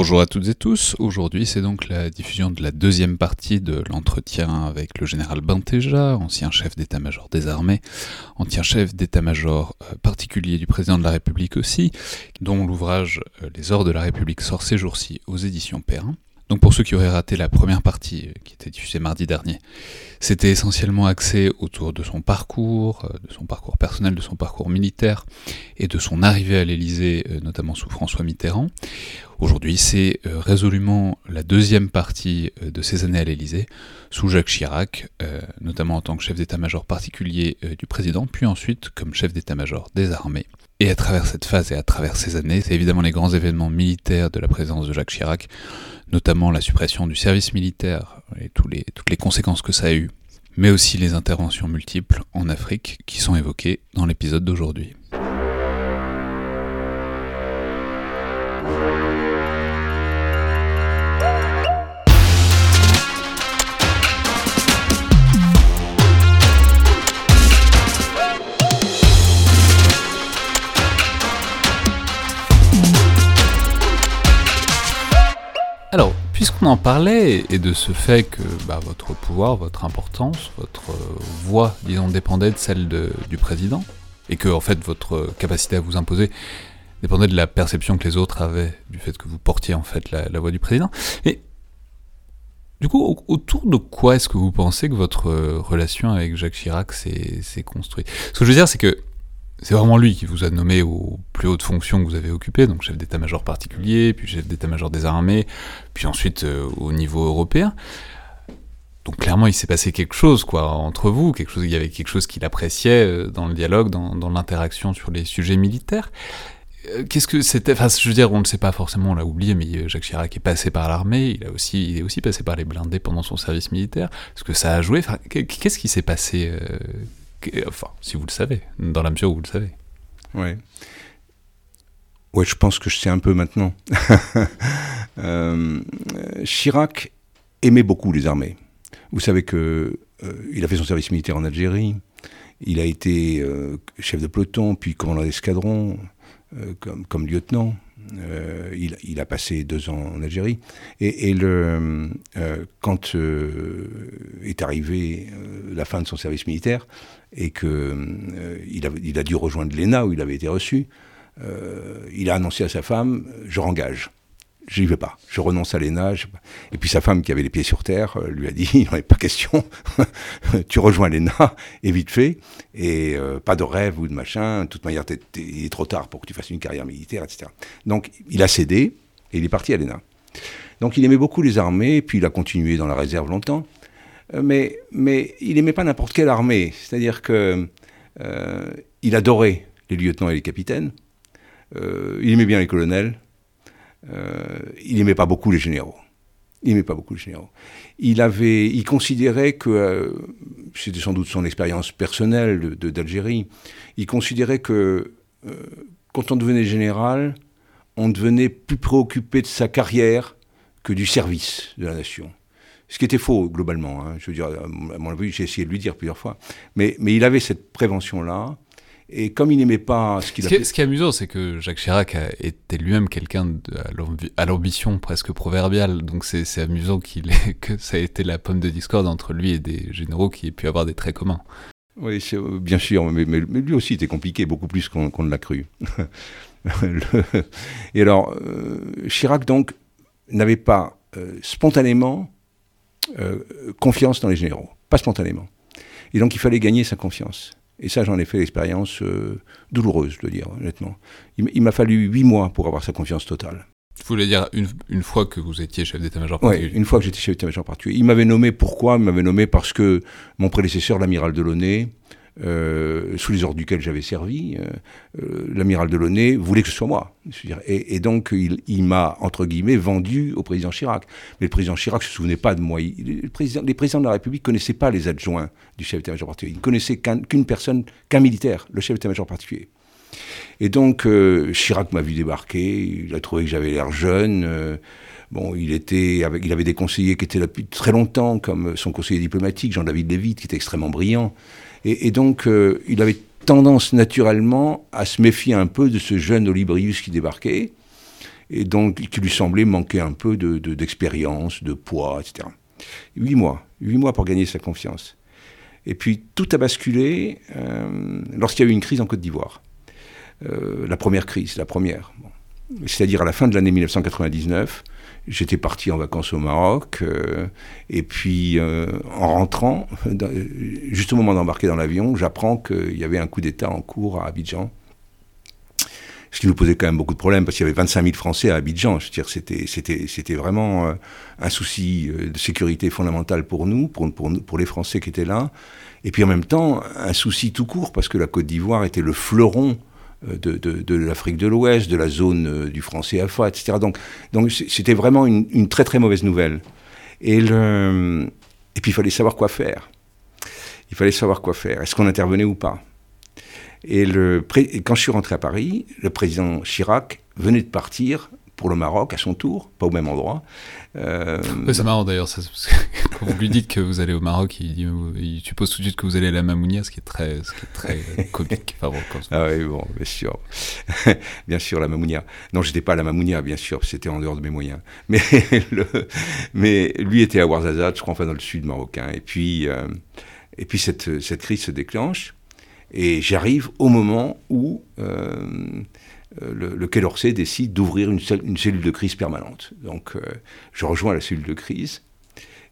Bonjour à toutes et tous. Aujourd'hui, c'est donc la diffusion de la deuxième partie de l'entretien avec le général Banteja, ancien chef d'état-major des armées, ancien chef d'état-major euh, particulier du président de la République aussi, dont l'ouvrage euh, Les Ors de la République sort ces jours-ci aux éditions Perrin. Donc pour ceux qui auraient raté la première partie, euh, qui était diffusée mardi dernier, c'était essentiellement axé autour de son parcours, euh, de son parcours personnel, de son parcours militaire, et de son arrivée à l'Élysée, euh, notamment sous François Mitterrand. Aujourd'hui, c'est résolument la deuxième partie de ces années à l'Élysée, sous Jacques Chirac, notamment en tant que chef d'état-major particulier du président, puis ensuite comme chef d'état-major des armées. Et à travers cette phase et à travers ces années, c'est évidemment les grands événements militaires de la présence de Jacques Chirac notamment la suppression du service militaire et toutes les conséquences que ça a eu, mais aussi les interventions multiples en Afrique qui sont évoquées dans l'épisode d'aujourd'hui. Alors, puisqu'on en parlait, et de ce fait que bah, votre pouvoir, votre importance, votre voix, disons, dépendait de celle du président, et que, en fait, votre capacité à vous imposer dépendait de la perception que les autres avaient du fait que vous portiez, en fait, la, voix du président. Et du coup, autour de quoi est-ce que vous pensez que votre relation avec Jacques Chirac s'est construite? Ce que je veux dire, c'est que c'est vraiment lui qui vous a nommé aux plus hautes fonctions que vous avez occupées, donc chef d'état-major particulier, puis chef d'état-major des armées, puis ensuite euh, au niveau européen. Donc clairement, il s'est passé quelque chose, quoi, entre vous, quelque chose, il y avait quelque chose qu'il appréciait euh, dans le dialogue, dans, l'interaction sur les sujets militaires. Euh, qu'est-ce que c'était Enfin, je veux dire, on ne le sait pas forcément, on l'a oublié, mais Jacques Chirac est passé par l'armée, il il est aussi passé par les blindés pendant son service militaire. Est-ce que ça a joué? Qu'est-ce qui s'est passé Enfin, si vous le savez, dans la mesure où vous le savez. Ouais. Ouais, je pense que je sais un peu maintenant. Euh, Chirac aimait beaucoup les armées. Vous savez que euh, il a fait son service militaire en Algérie. Il a été euh, chef de peloton, puis commandant d'escadron, comme, comme, lieutenant. Il, il, a passé deux ans en Algérie. Et, le, quand est arrivée la fin de son service militaire, et qu'il euh, il a, dû rejoindre l'ENA où il avait été reçu. Euh, il a annoncé à sa femme Je rengage. Je n'y vais pas. Je renonce à l'ENA. Et puis sa femme, qui avait les pieds sur terre, euh, lui a dit Il n'en est pas question. tu rejoins l'ENA, et vite fait. Et pas de rêve ou de machin. De toute manière, il est trop tard pour que tu fasses une carrière militaire, etc. Donc il a cédé et il est parti à l'ENA. Donc il aimait beaucoup les armées, puis il a continué dans la réserve longtemps. Euh, mais, mais il n'aimait pas n'importe quelle armée. C'est-à-dire que euh, il adorait les lieutenants et les capitaines. Euh, il aimait bien les colonels. Il n'aimait pas beaucoup les généraux. Il pas beaucoup les généraux. Il avait, il considérait que c'était sans doute son expérience personnelle d'Algérie. il considérait que quand on devenait général, on devenait plus préoccupé de sa carrière que du service de la nation. Ce qui était faux, globalement. Hein. Je veux dire, à mon avis, j'ai essayé de lui dire plusieurs fois. Mais, mais il avait cette prévention-là. Et comme il n'aimait pas ce qu'il a Ce qui est amusant, c'est que Jacques Chirac était lui-même quelqu'un à l'ambition presque proverbiale. Donc c'est amusant qu'il que ça ait été la pomme de discorde entre lui et des généraux qui aient pu avoir des traits communs. Oui, bien sûr, mais, mais, lui aussi était compliqué, beaucoup plus qu'on ne l'a cru. Et alors, euh, Chirac, donc, n'avait pas euh, spontanément euh, confiance dans les généraux, pas spontanément. Et donc il fallait gagner sa confiance. Et ça, j'en ai fait l'expérience euh, douloureuse, de dire, honnêtement. Il, m'a fallu huit mois pour avoir sa confiance totale. Vous voulez dire une, une fois que vous étiez chef d'état-major particulier Oui, une fois que j'étais chef d'état-major particulier. Il m'avait nommé pourquoi? Il m'avait nommé parce que mon prédécesseur, l'amiral Delaunay, euh, sous les ordres duquel j'avais servi, euh, euh, l'amiral Delaunay voulait que ce soit moi. Et, donc, il, m'a, entre guillemets, vendu au président Chirac. Mais le président Chirac ne se souvenait pas de moi. les présidents de la République ne connaissaient pas les adjoints du chef d'état-major particulier. Ils ne connaissaient qu'une personne, qu'un militaire, le chef d'état-major particulier. Et donc, Chirac m'a vu débarquer, il a trouvé que j'avais l'air jeune. Bon, il, était il avait des conseillers qui étaient là depuis très longtemps, comme son conseiller diplomatique, Jean-David Lévite, qui était extrêmement brillant. Et, donc, euh, il avait tendance naturellement à se méfier un peu de ce jeune Olibrius qui débarquait. et donc qui lui semblait manquer un peu d'expérience, de, poids, etc. Huit mois, huit mois pour gagner sa confiance. Et puis tout a basculé euh, lorsqu'il y a eu une crise en Côte d'Ivoire. Euh, la première crise, la première. C'est-à-dire à la fin de l'année 1999, j'étais parti en vacances au Maroc, euh, et puis en rentrant, juste au moment d'embarquer dans l'avion, j'apprends qu'il y avait un coup d'État en cours à Abidjan ce qui nous posait quand même beaucoup de problèmes parce qu'il y avait 25 000 Français à Abidjan. Je veux dire, c'était, c'était, c'était vraiment euh, un souci euh, de sécurité fondamentale pour nous, pour, pour, pour les Français qui étaient là. Et puis en même temps, un souci tout court parce que la Côte d'Ivoire était le fleuron euh, de, de, de l'Afrique de l'Ouest, de la zone du français alpha, etc. Donc, donc c'était vraiment une, très très mauvaise nouvelle. Et, le, et puis il fallait savoir quoi faire. Il fallait savoir quoi faire. Est-ce qu'on intervenait ou pas? Et, le, quand je suis rentré à Paris, le président Chirac venait de partir pour le Maroc à son tour, pas au même endroit. Euh... c'est marrant d'ailleurs, quand vous lui dites que vous allez au Maroc, il, dit, il suppose tout de suite que vous allez à la Mamounia, ce qui est très, ce qui est très comique. Enfin, bon, ah oui, bon, bien sûr. bien sûr, la Mamounia. Non, j'étais pas à la Mamounia, bien sûr, c'était en dehors de mes moyens. Mais, le, mais lui était à Ouarzazate, je crois, enfin dans le sud marocain. Et puis, euh, et puis cette, cette crise se déclenche. Et j'arrive au moment où euh, le, le, Quai d'Orsay décide d'ouvrir une, cellule de crise permanente. Donc euh, je rejoins la cellule de crise.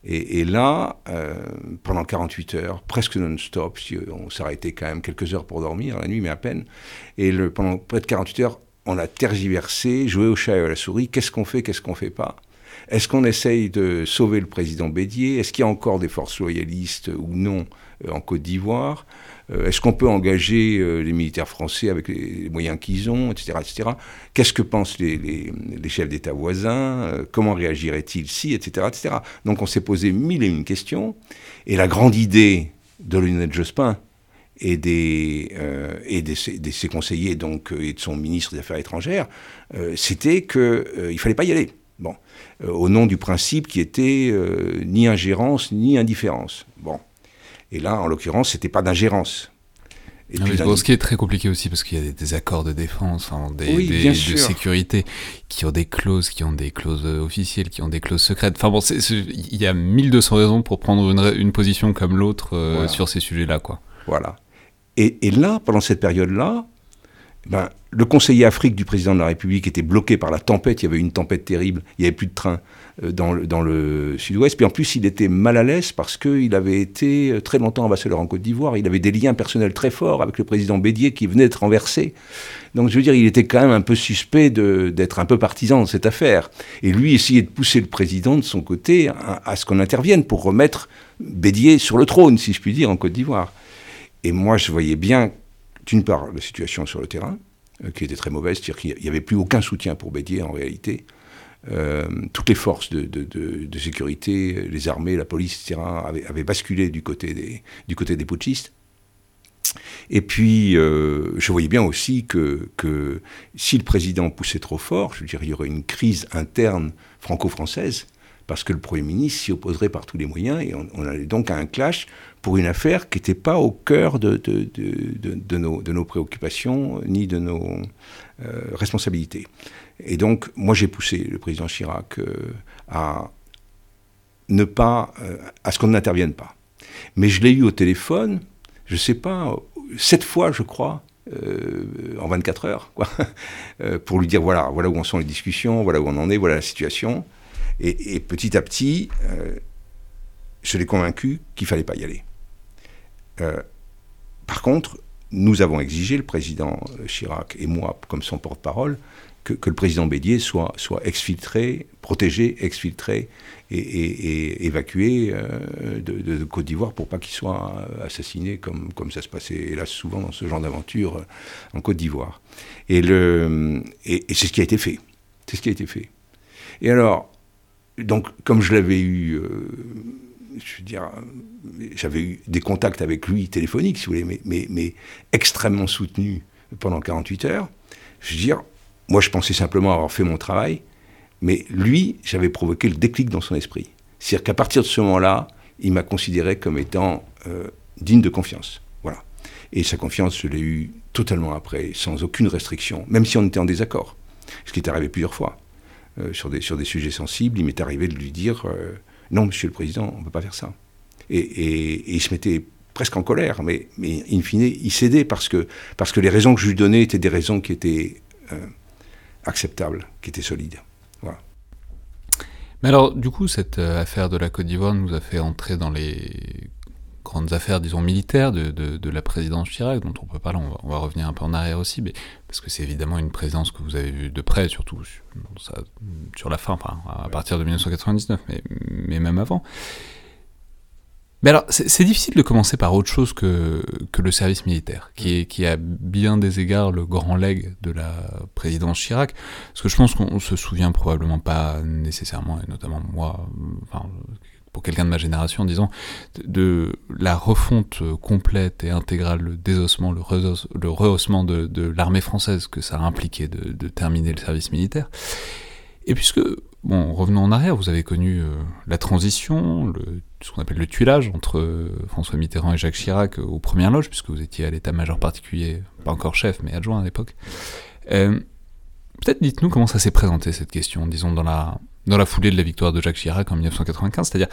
Et, là, euh, pendant 48 heures, presque non-stop, si on s'arrêtait quand même quelques heures pour dormir, la nuit, mais à peine. Et pendant près de 48 heures, on a tergiversé, joué au chat et à la souris. Qu'est-ce qu'on fait, qu'est-ce qu'on fait pas? Est-ce qu'on essaye de sauver le président Bédier? Est-ce qu'il y a encore des forces loyalistes ou non en Côte d'Ivoire? euh, est-ce qu'on peut engager euh, les militaires français avec les moyens qu'ils ont, etc. etc. Qu'est-ce que pensent les, chefs d'État voisins? Euh, Comment réagiraient-ils si, etc., etc. Donc on s'est posé mille et une questions. Et la grande idée de Lionel Jospin et des et de ses, conseillers donc et de son ministre des Affaires étrangères, c'était qu'il fallait pas y aller. Bon, au nom du principe qui était ni ingérence ni indifférence. Bon, et là, en l'occurrence, c'était pas d'ingérence. Et ce qui est très compliqué aussi, parce qu'il y a des, accords de défense, des, des de sécurité, qui ont des clauses, qui ont des clauses euh, officielles, qui ont des clauses secrètes. Enfin bon, il y a 1200 raisons pour prendre une, une position comme l'autre euh, sur ces sujets-là, quoi. Voilà. Et, et, là, pendant cette période-là, ben, le conseiller Afrique du président de la République était bloqué par la tempête. Il y avait une tempête terrible. Il n'y avait plus de train. Euh, dans le, sud-ouest. Puis en plus, il était mal à l'aise parce qu'il avait été euh, très longtemps ambassadeur en Côte d'Ivoire. Il avait des liens personnels très forts avec le président Bédier qui venait d'être renversé. Donc je veux dire, il était quand même un peu suspect d'être un peu partisan de cette affaire. Et lui essayait de pousser le président de son côté à, à ce qu'on intervienne pour remettre Bédier sur le trône, si je puis dire, en Côte d'Ivoire. Et moi, je voyais bien, d'une part, la situation sur le terrain, euh, qui était très mauvaise, c'est-à-dire qu'il n'y avait plus aucun soutien pour Bédier en réalité. Euh, toutes les forces de, sécurité, les armées, la police, etc., avaient, basculé du côté des, du côté des putschistes. Et puis, euh, je voyais bien aussi que, que, si le président poussait trop fort, je veux dire, il y aurait une crise interne franco-française, parce que le Premier ministre s'y opposerait par tous les moyens, et on, allait donc à un clash pour une affaire qui n'était pas au cœur de, nos, préoccupations, ni de nos euh, responsabilités. Et donc, moi, j'ai poussé le président Chirac euh, à ne pas, euh, à ce qu'on n'intervienne pas. Mais je l'ai eu au téléphone, je ne sais pas, sept fois, je crois, en 24 heures, quoi, pour lui dire voilà, voilà où en sont les discussions, voilà où on en est, voilà la situation. Et, et petit à petit, je l'ai convaincu qu'il fallait pas y aller. par contre, nous avons exigé, le président Chirac et moi, comme son porte-parole, que, le président Bédier soit, exfiltré, protégé, exfiltré et, évacué euh, de, Côte d'Ivoire pour pas qu'il soit assassiné comme, comme ça se passait hélas souvent dans ce genre d'aventure euh, en Côte d'Ivoire. Et, et, c'est ce qui a été fait. C'est ce qui a été fait. Et alors, donc, comme je l'avais eu, euh, je veux dire, j'avais eu des contacts avec lui téléphoniques, si vous voulez, mais, extrêmement soutenus pendant 48 heures, je veux dire, moi, je pensais simplement avoir fait mon travail, mais lui, j'avais provoqué le déclic dans son esprit. C'est-à-dire qu'à partir de ce moment-là, il m'a considéré comme étant euh, digne de confiance. Voilà. Et sa confiance, je l'ai eue totalement après, sans aucune restriction, même si on était en désaccord. Ce qui est arrivé plusieurs fois. Sur, des, sur des sujets sensibles, il m'est arrivé de lui dire non, Monsieur le Président, on ne peut pas faire ça. Et, il se mettait presque en colère, mais, mais in fine, il cédait parce que, parce que les raisons que je lui donnais étaient des raisons qui étaient acceptables, qui étaient solides. Voilà. Mais alors, du coup, cette affaire de la Côte d'Ivoire nous a fait entrer dans les grandes affaires, disons, militaires de, de, la présidence Chirac, dont on peut parler, on va, on va, revenir un peu en arrière aussi, mais, parce que c'est évidemment une présidence que vous avez vue de près, surtout ça, sur la fin, enfin, à partir de 1999, mais, mais même avant. Mais alors, c'est difficile de commencer par autre chose que, que le service militaire, qui, est, qui a bien des égards le grand leg de la présidence Chirac, parce que je pense qu'on se souvient probablement pas nécessairement, et notamment moi, enfin, pour quelqu'un de ma génération, disons, de, la refonte complète et intégrale, le désossement, le, rehaussement de, l'armée française que ça a impliqué de, terminer le service militaire. Et puisque, bon, revenons en arrière, vous avez connu euh, la transition, le, ce qu'on appelle le tuilage entre euh, François Mitterrand et Jacques Chirac aux premières loges, puisque vous étiez à l'état-major particulier, pas encore chef, mais adjoint à l'époque. Euh, peut-être dites-nous comment ça s'est présenté cette question, disons, dans la, dans la foulée de la victoire de Jacques Chirac en 1995, c'est-à-dire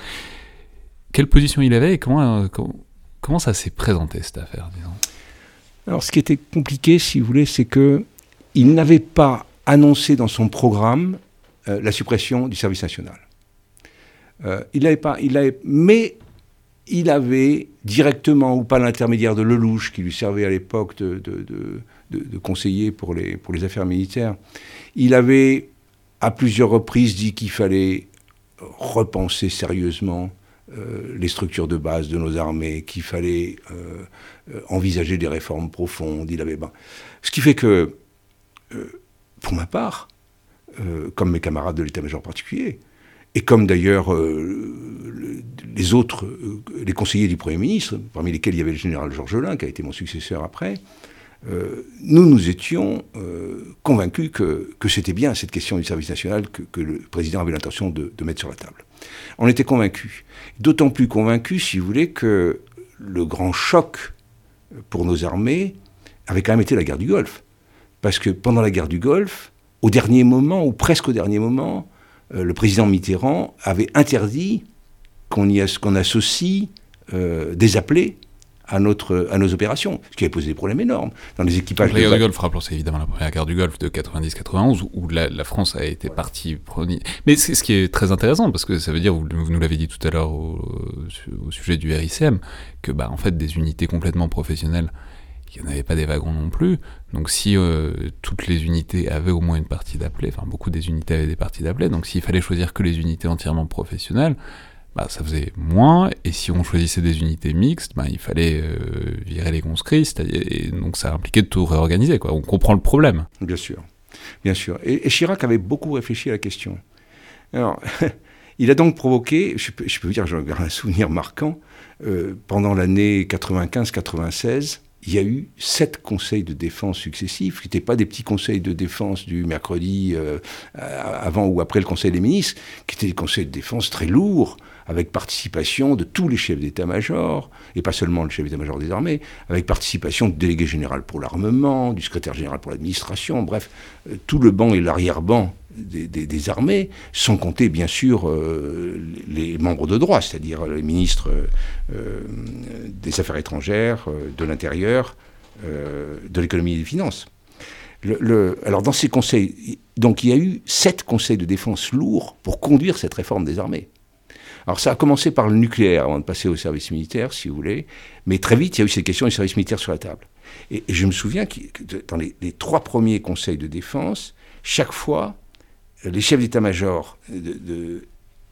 quelle position il avait et comment, euh, comment, ça s'est présenté cette affaire, Alors ce qui était compliqué, si vous voulez, c'est que il n'avait pas annoncé dans son programme euh, la suppression du service national. Euh, il n'avait pas, il avait, mais il avait directement ou pas l'intermédiaire de Lelouch, qui lui servait à l'époque de, de, de, conseiller pour les, pour les affaires militaires, il avait à plusieurs reprises dit qu'il fallait repenser sérieusement euh, les structures de base de nos armées, qu'il fallait euh, euh, envisager des réformes profondes. Ben, ce qui fait que, pour ma part, comme mes camarades de l'état-major particulier, et comme d'ailleurs les autres, les conseillers du Premier ministre, parmi lesquels il y avait le général Georges Lain, qui a été mon successeur après, euh, nous, nous étions euh, convaincus que, c'était bien cette question du service national que, le président avait l'intention de, mettre sur la table. On était convaincus. D'autant plus convaincus, si vous voulez, que le grand choc pour nos armées avait quand même été la guerre du Golfe. Parce que pendant la guerre du Golfe, au dernier moment, ou presque au dernier moment, euh, le président Mitterrand avait interdit qu'on associe des appelés à, notre, à nos opérations, ce qui a posé des problèmes énormes dans les équipages. La guerre du Golfe, rappelons, c'est évidemment la première guerre du Golfe de 90-91, où la, France a été partie première. Mais c'est ce qui est très intéressant, parce que ça veut dire, vous, nous l'avez dit tout à l'heure au, sujet du RICM, que bah, en fait, des unités complètement professionnelles, il n'y en avait pas des wagons non plus. Donc si euh, toutes les unités avaient au moins une partie d'appelés, enfin beaucoup des unités avaient des parties d'appelés, donc s'il fallait choisir que les unités entièrement professionnelles, bah, ça faisait moins, et si on choisissait des unités mixtes, bah, il fallait euh, virer les conscrits, et donc ça impliquait de tout réorganiser. On comprend le problème. Bien sûr, bien sûr. Et, Chirac avait beaucoup réfléchi à la question. Il a donc provoqué, je peux, je peux vous dire, j'ai un souvenir marquant, euh, pendant l'année 95-96, il y a eu sept conseils de défense successifs, qui n'étaient pas des petits conseils de défense du mercredi euh, avant ou après le Conseil des ministres, qui étaient des conseils de défense très lourds, avec participation de tous les chefs d'état-major, et pas seulement le chef d'état-major des armées, avec participation du délégué général pour l'armement, du secrétaire général pour l'administration, bref, euh, tout le banc et l'arrière-banc des, armées, sans compter bien sûr euh, les membres de droit, c'est-à-dire les ministres euh, des Affaires étrangères, de l'Intérieur, de l'économie et des finances. Alors dans ces conseils, donc il y a eu sept conseils de défense lourds pour conduire cette réforme des armées. Alors ça a commencé par le nucléaire avant de passer au service militaire, si vous voulez, mais très vite il y a eu cette question du service militaire sur la table. Et, je me souviens que dans les, trois premiers conseils de défense, chaque fois, les chefs d'état-major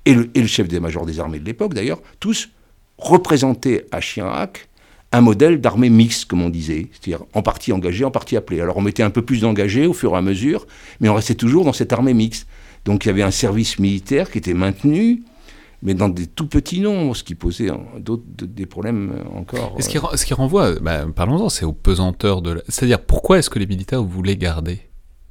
et, le, chef d'état-major des armées de l'époque d'ailleurs, tous représentaient à Chirac un modèle d'armée mixte, comme on disait, c'est-à-dire en partie engagé, en partie appelé. Alors on mettait un peu plus d'engagés au fur et à mesure, mais on restait toujours dans cette armée mixte. Donc il y avait un service militaire qui était maintenu, mais dans des tout petits nombres, ce qui posait d'autres des problèmes euh, encore. Ce qui, euh, ce qui renvoie, bah, parlons-en, c'est aux pesanteurs de. La... C'est-à-dire, pourquoi est-ce que les militaires voulaient garder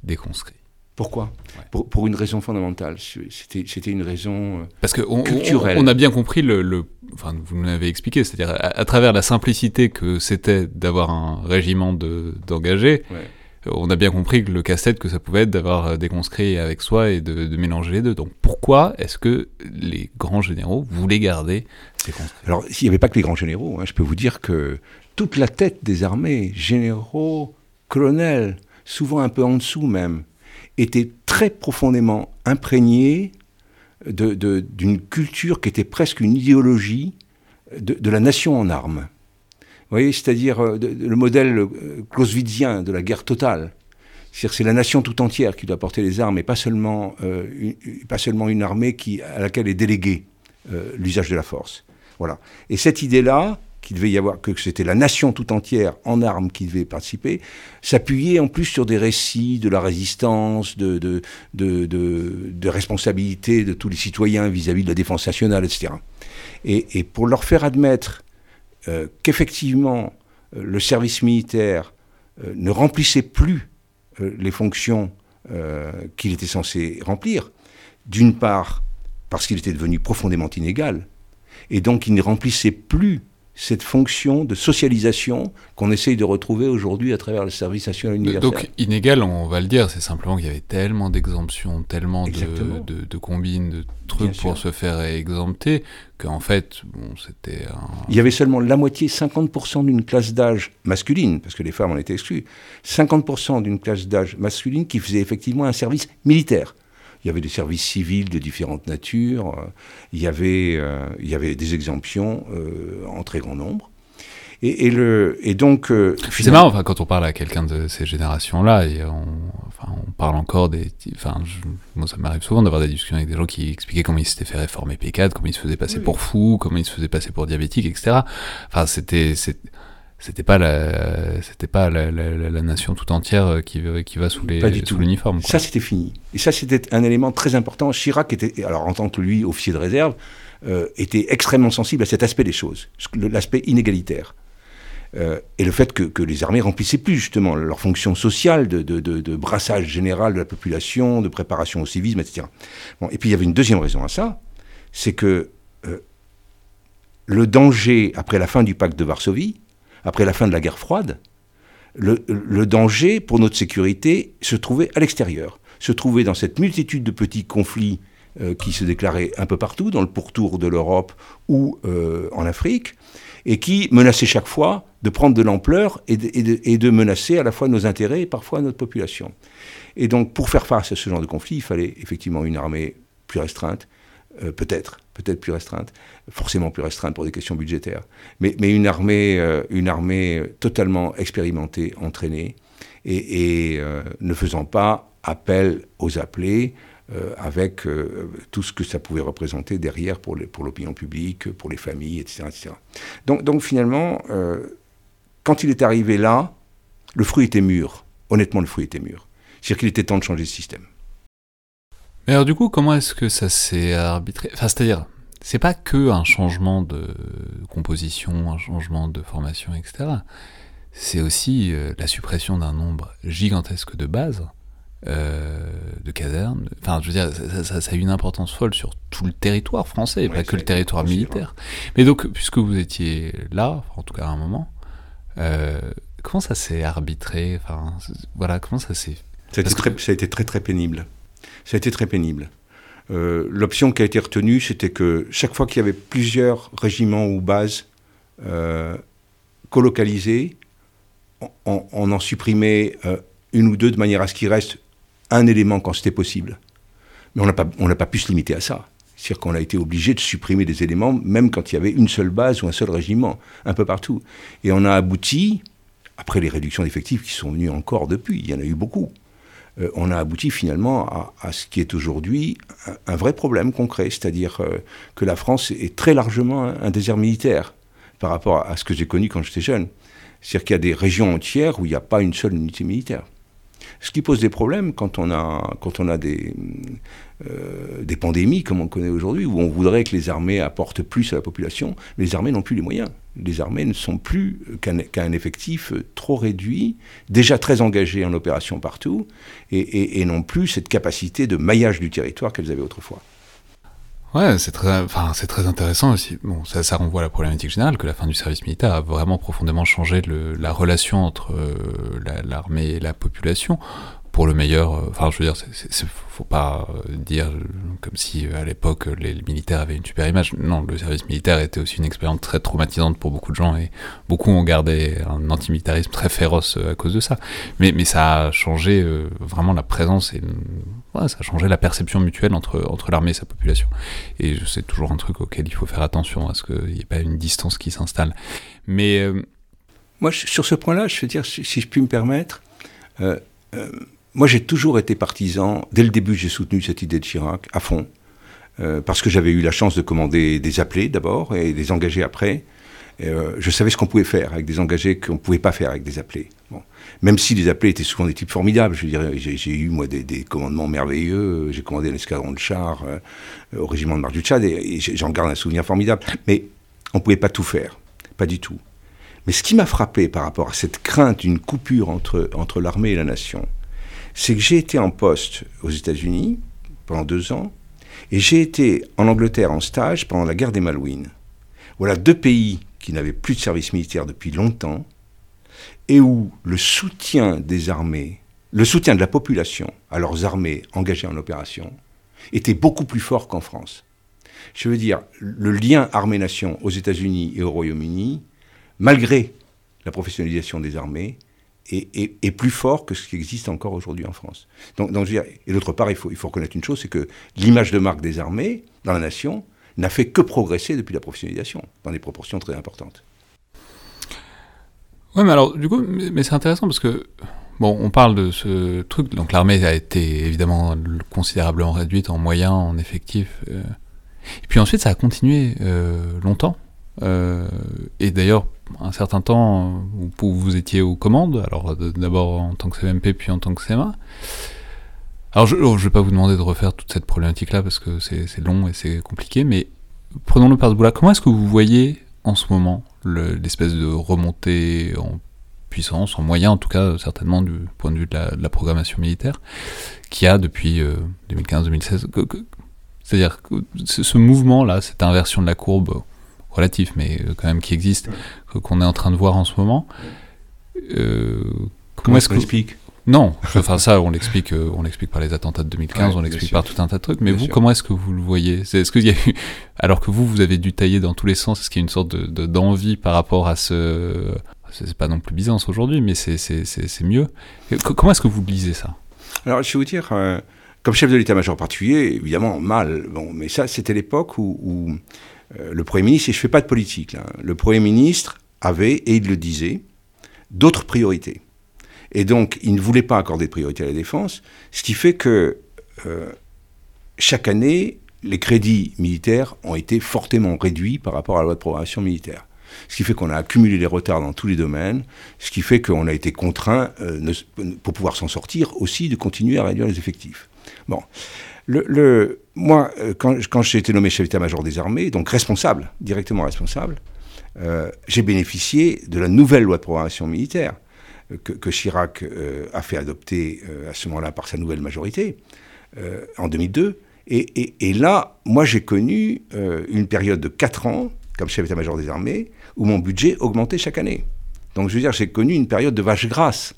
des conscrits? Pourquoi? Pour, pour, une raison fondamentale. C'était une raison euh, Parce que on, culturelle. On, a bien compris le. le enfin, vous nous l'avez expliqué, c'est-à-dire à, travers la simplicité que c'était d'avoir un régiment d'engagés. On a bien compris que le casse-tête que ça pouvait être d'avoir des conscrits avec soi et de, mélanger les deux. Donc pourquoi est-ce que les grands généraux voulaient garder ces conscrits? Alors s'il n'y avait pas que les grands généraux, hein, je peux vous dire que toute la tête des armées, généraux, colonels, souvent un peu en dessous même, était très profondément imprégnée d'une culture qui était presque une idéologie de, la nation en armes. Voyez, c'est-à-dire euh, le modèle euh, clausewitzien de la guerre totale. C'est-à-dire c'est la nation tout entière qui doit porter les armes et pas seulement, euh, une, pas seulement une armée à laquelle est délégué l'usage de la force. Voilà. Et cette idée-là, qu'il devait y avoir, que c'était la nation tout entière en armes qui devait participer, s'appuyait en plus sur des récits de la résistance, de, responsabilité de tous les citoyens vis-à-vis de la défense nationale, etc. Et, et pour leur faire admettre euh, qu'effectivement euh, le service militaire euh, ne remplissait plus les fonctions qu'il était censé remplir, d'une part parce qu'il était devenu profondément inégal, et donc il ne remplissait plus cette fonction de socialisation qu'on essaye de retrouver aujourd'hui à travers le service national universel. Donc inégal, on va le dire, c'est simplement qu'il y avait tellement d'exemptions, tellement de, de, combines, de trucs pour se faire exempter, qu'en fait, bon, c'était un... Il y avait seulement la moitié, 50% d'une classe d'âge masculine, parce que les femmes en étaient exclues, 50% d'une classe d'âge masculine qui faisait effectivement un service militaire il y avait des services civils de différentes natures, euh, il y avait, euh, il y avait des exemptions euh, en très grand nombre. Et, le, et donc. c'est marrant, enfin, quand on parle à quelqu'un de ces générations-là, et on, enfin, on parle encore des. Enfin, moi, ça m'arrive souvent d'avoir des discussions avec des gens qui expliquaient comment ils s'étaient fait réformer P4, comment ils se faisaient passer pour fous, comment ils se faisaient passer pour diabétiques, etc. Enfin, c'était c'était pas la c'était pas la, nation tout entière euh, qui, qui va sous les sous l'uniforme ça c'était fini. Et ça c'était un élément très important. Chirac était alors en tant que lui officier de réserve euh, était extrêmement sensible à cet aspect des choses l'aspect inégalitaire. Euh, et le fait que, que, les armées remplissaient plus justement leur fonction sociale de, de, de, brassage général de la population, de préparation au civisme, etc. Bon, et puis il y avait une deuxième raison à ça, c'est que le danger après la fin du pacte de Varsovie, après la fin de la guerre froide, le, danger pour notre sécurité se trouvait à l'extérieur, se trouvait dans cette multitude de petits conflits euh, qui se déclaraient un peu partout, dans le pourtour de l'Europe ou euh, en Afrique, et qui menaçaient chaque fois de prendre de l'ampleur et, et, de menacer à la fois nos intérêts et parfois notre population. Et donc pour faire face à ce genre de conflit, il fallait effectivement une armée plus restreinte, euh, peut-être, peut-être plus restreinte, forcément plus restreinte pour des questions budgétaires, mais, mais une, armée, euh, une armée totalement expérimentée, entraînée, et, euh, ne faisant pas appel aux appelés, avec tout ce que ça pouvait représenter derrière pour l'opinion publique, pour les familles, etc. etc. Donc, donc finalement, quand il est arrivé là, le fruit était mûr. Honnêtement, le fruit était mûr. C'est-à-dire qu'il était temps de changer de système. Mais alors du coup, comment est-ce que ça s'est arbitré? Enfin, c'est-à-dire, c'est pas que un changement de composition, un changement de formation, etc. C'est aussi euh, la suppression d'un nombre gigantesque de bases, euh, de casernes. Enfin, je veux dire, ça, a une importance folle sur tout le territoire français, pas que le territoire militaire. Mais donc, puisque vous étiez là, en tout cas à un moment, euh, comment ça s'est arbitré? Enfin, voilà, comment ça s'est... Ça, ça a été très très pénible ça a été très pénible. Euh, l'option qui a été retenue, c'était que chaque fois qu'il y avait plusieurs régiments ou bases euh, colocalisés, on, en supprimait euh, une ou deux de manière à ce qu'il reste un élément quand c'était possible. Mais on n'a pas, pas pu se limiter à ça. C'est-à-dire qu'on a été obligé de supprimer des éléments, même quand il y avait une seule base ou un seul régiment, un peu partout. Et on a abouti, après les réductions d'effectifs qui sont venues encore depuis, il y en a eu beaucoup, euh, on a abouti finalement à, ce qui est aujourd'hui un, vrai problème concret, c'est-à-dire euh, que la France est très largement un, désert militaire par rapport à ce que j'ai connu quand j'étais jeune. C'est-à-dire qu'il y a des régions entières où il n'y a pas une seule unité militaire. Ce qui pose des problèmes quand on a, quand on a des, euh, des pandémies comme on connaît aujourd'hui, où on voudrait que les armées apportent plus à la population, mais les armées n'ont plus les moyens. Les armées ne sont plus qu'un effectif trop réduit, déjà très engagé en opération partout, et, n'ont plus cette capacité de maillage du territoire qu'elles avaient autrefois. Ouais, c'est très, enfin, c'est très intéressant aussi. Bon, ça, renvoie à la problématique générale que la fin du service militaire a vraiment profondément changé la relation entre euh, l'armée et la population pour le meilleur. Euh, enfin, je veux dire, c'est, faut pas euh, dire comme si à l'époque les, militaires avaient une super image. Non, le service militaire était aussi une expérience très traumatisante pour beaucoup de gens et beaucoup ont gardé un antimilitarisme très féroce à cause de ça. Mais, mais ça a changé vraiment la présence et ça a changé la perception mutuelle entre, entre l'armée et sa population. Et c'est toujours un truc auquel il faut faire attention, à ce qu'il n'y ait pas une distance qui s'installe. Mais. Euh, moi, sur ce point-là, je veux dire, si, je puis me permettre, euh, euh, moi j'ai toujours été partisan, dès le début j'ai soutenu cette idée de Chirac à fond, parce que j'avais eu la chance de commander des appelés d'abord et des engagés après. je savais ce qu'on pouvait faire avec des engagés qu'on ne pouvait pas faire avec des appelés. Même si les appelés étaient souvent des types formidables. Je dirais, j'ai eu moi des, commandements merveilleux. J'ai commandé un escadron de chars euh, au régiment de Marche du Tchad et, j'en garde un souvenir formidable. Mais on ne pouvait pas tout faire, pas du tout. Mais ce qui m'a frappé par rapport à cette crainte d'une coupure entre, entre l'armée et la nation, c'est que j'ai été en poste aux États-Unis pendant deux ans et j'ai été en Angleterre en stage pendant la guerre des Malouines. Voilà deux pays qui n'avaient plus de service militaire depuis longtemps et où le soutien des armées, le soutien de la population à leurs armées engagées en opération, était beaucoup plus fort qu'en France. Je veux dire, le lien armée-nation aux États-Unis et au Royaume-Uni, malgré la professionnalisation des armées, est, plus fort que ce qui existe encore aujourd'hui en France. Donc, et d'autre part, il faut, il faut reconnaître une chose, c'est que l'image de marque des armées dans la nation n'a fait que progresser depuis la professionnalisation, dans des proportions très importantes. Ouais, mais alors, du coup, mais c'est intéressant parce que, bon, on parle de ce truc, donc l'armée a été évidemment considérablement réduite en moyens, en effectifs. Euh. et puis ensuite, ça a continué euh, longtemps. Euh, et d'ailleurs, un certain temps, où vous étiez aux commandes, alors d'abord en tant que CMP, puis en tant que CMA. Alors, je ne oh, vais pas vous demander de refaire toute cette problématique-là parce que c'est long et c'est compliqué, mais prenons-le par ce bout-là. Comment est-ce que vous voyez en ce moment l'espèce de remontée en puissance, en moyen en tout cas, certainement du point de vue de la, programmation militaire, qui a depuis 2015-2016. Euh, c'est-à-dire que ce mouvement-là, cette inversion de la courbe relative, mais euh, quand même qui existe, qu'on est en train de voir en ce moment, euh, comment, est-ce qu'on explique non, enfin ça, on l'explique, euh, on l'explique par les attentats de 2015, on l'explique par tout un tas de trucs. Mais vous, comment est-ce que vous le voyez Est-ce qu'il y a eu, alors que vous, vous avez dû tailler dans tous les sens, est-ce qu'il y a une sorte de d'envie par rapport à ce, c'est pas non plus Byzance aujourd'hui, mais c'est mieux. Comment est-ce que vous lisez ça Alors, je vais vous dire, euh, comme chef de l'état-major particulier, évidemment mal. Bon, mais ça, c'était l'époque où, euh, le premier ministre, et je fais pas de politique, là, le premier ministre avait, et il le disait, d'autres priorités. Et donc, il ne voulait pas accorder de priorité à la défense, ce qui fait que euh, chaque année, les crédits militaires ont été fortement réduits par rapport à la loi de programmation militaire. Ce qui fait qu'on a accumulé les retards dans tous les domaines, ce qui fait qu'on a été contraint, euh, pour pouvoir s'en sortir, aussi de continuer à réduire les effectifs. Bon. Le, moi, euh, quand, quand j'ai été nommé chef d'état-major des armées, donc responsable, directement responsable, j'ai bénéficié de la nouvelle loi de programmation militaire que, Chirac euh, a fait adopter euh, à ce moment-là par sa nouvelle majorité, euh, en 2002. Et, là, moi, j'ai connu une période de 4 ans, comme chef d'état-major des armées, où mon budget augmentait chaque année. Donc, je veux dire, j'ai connu une période de vache grasse.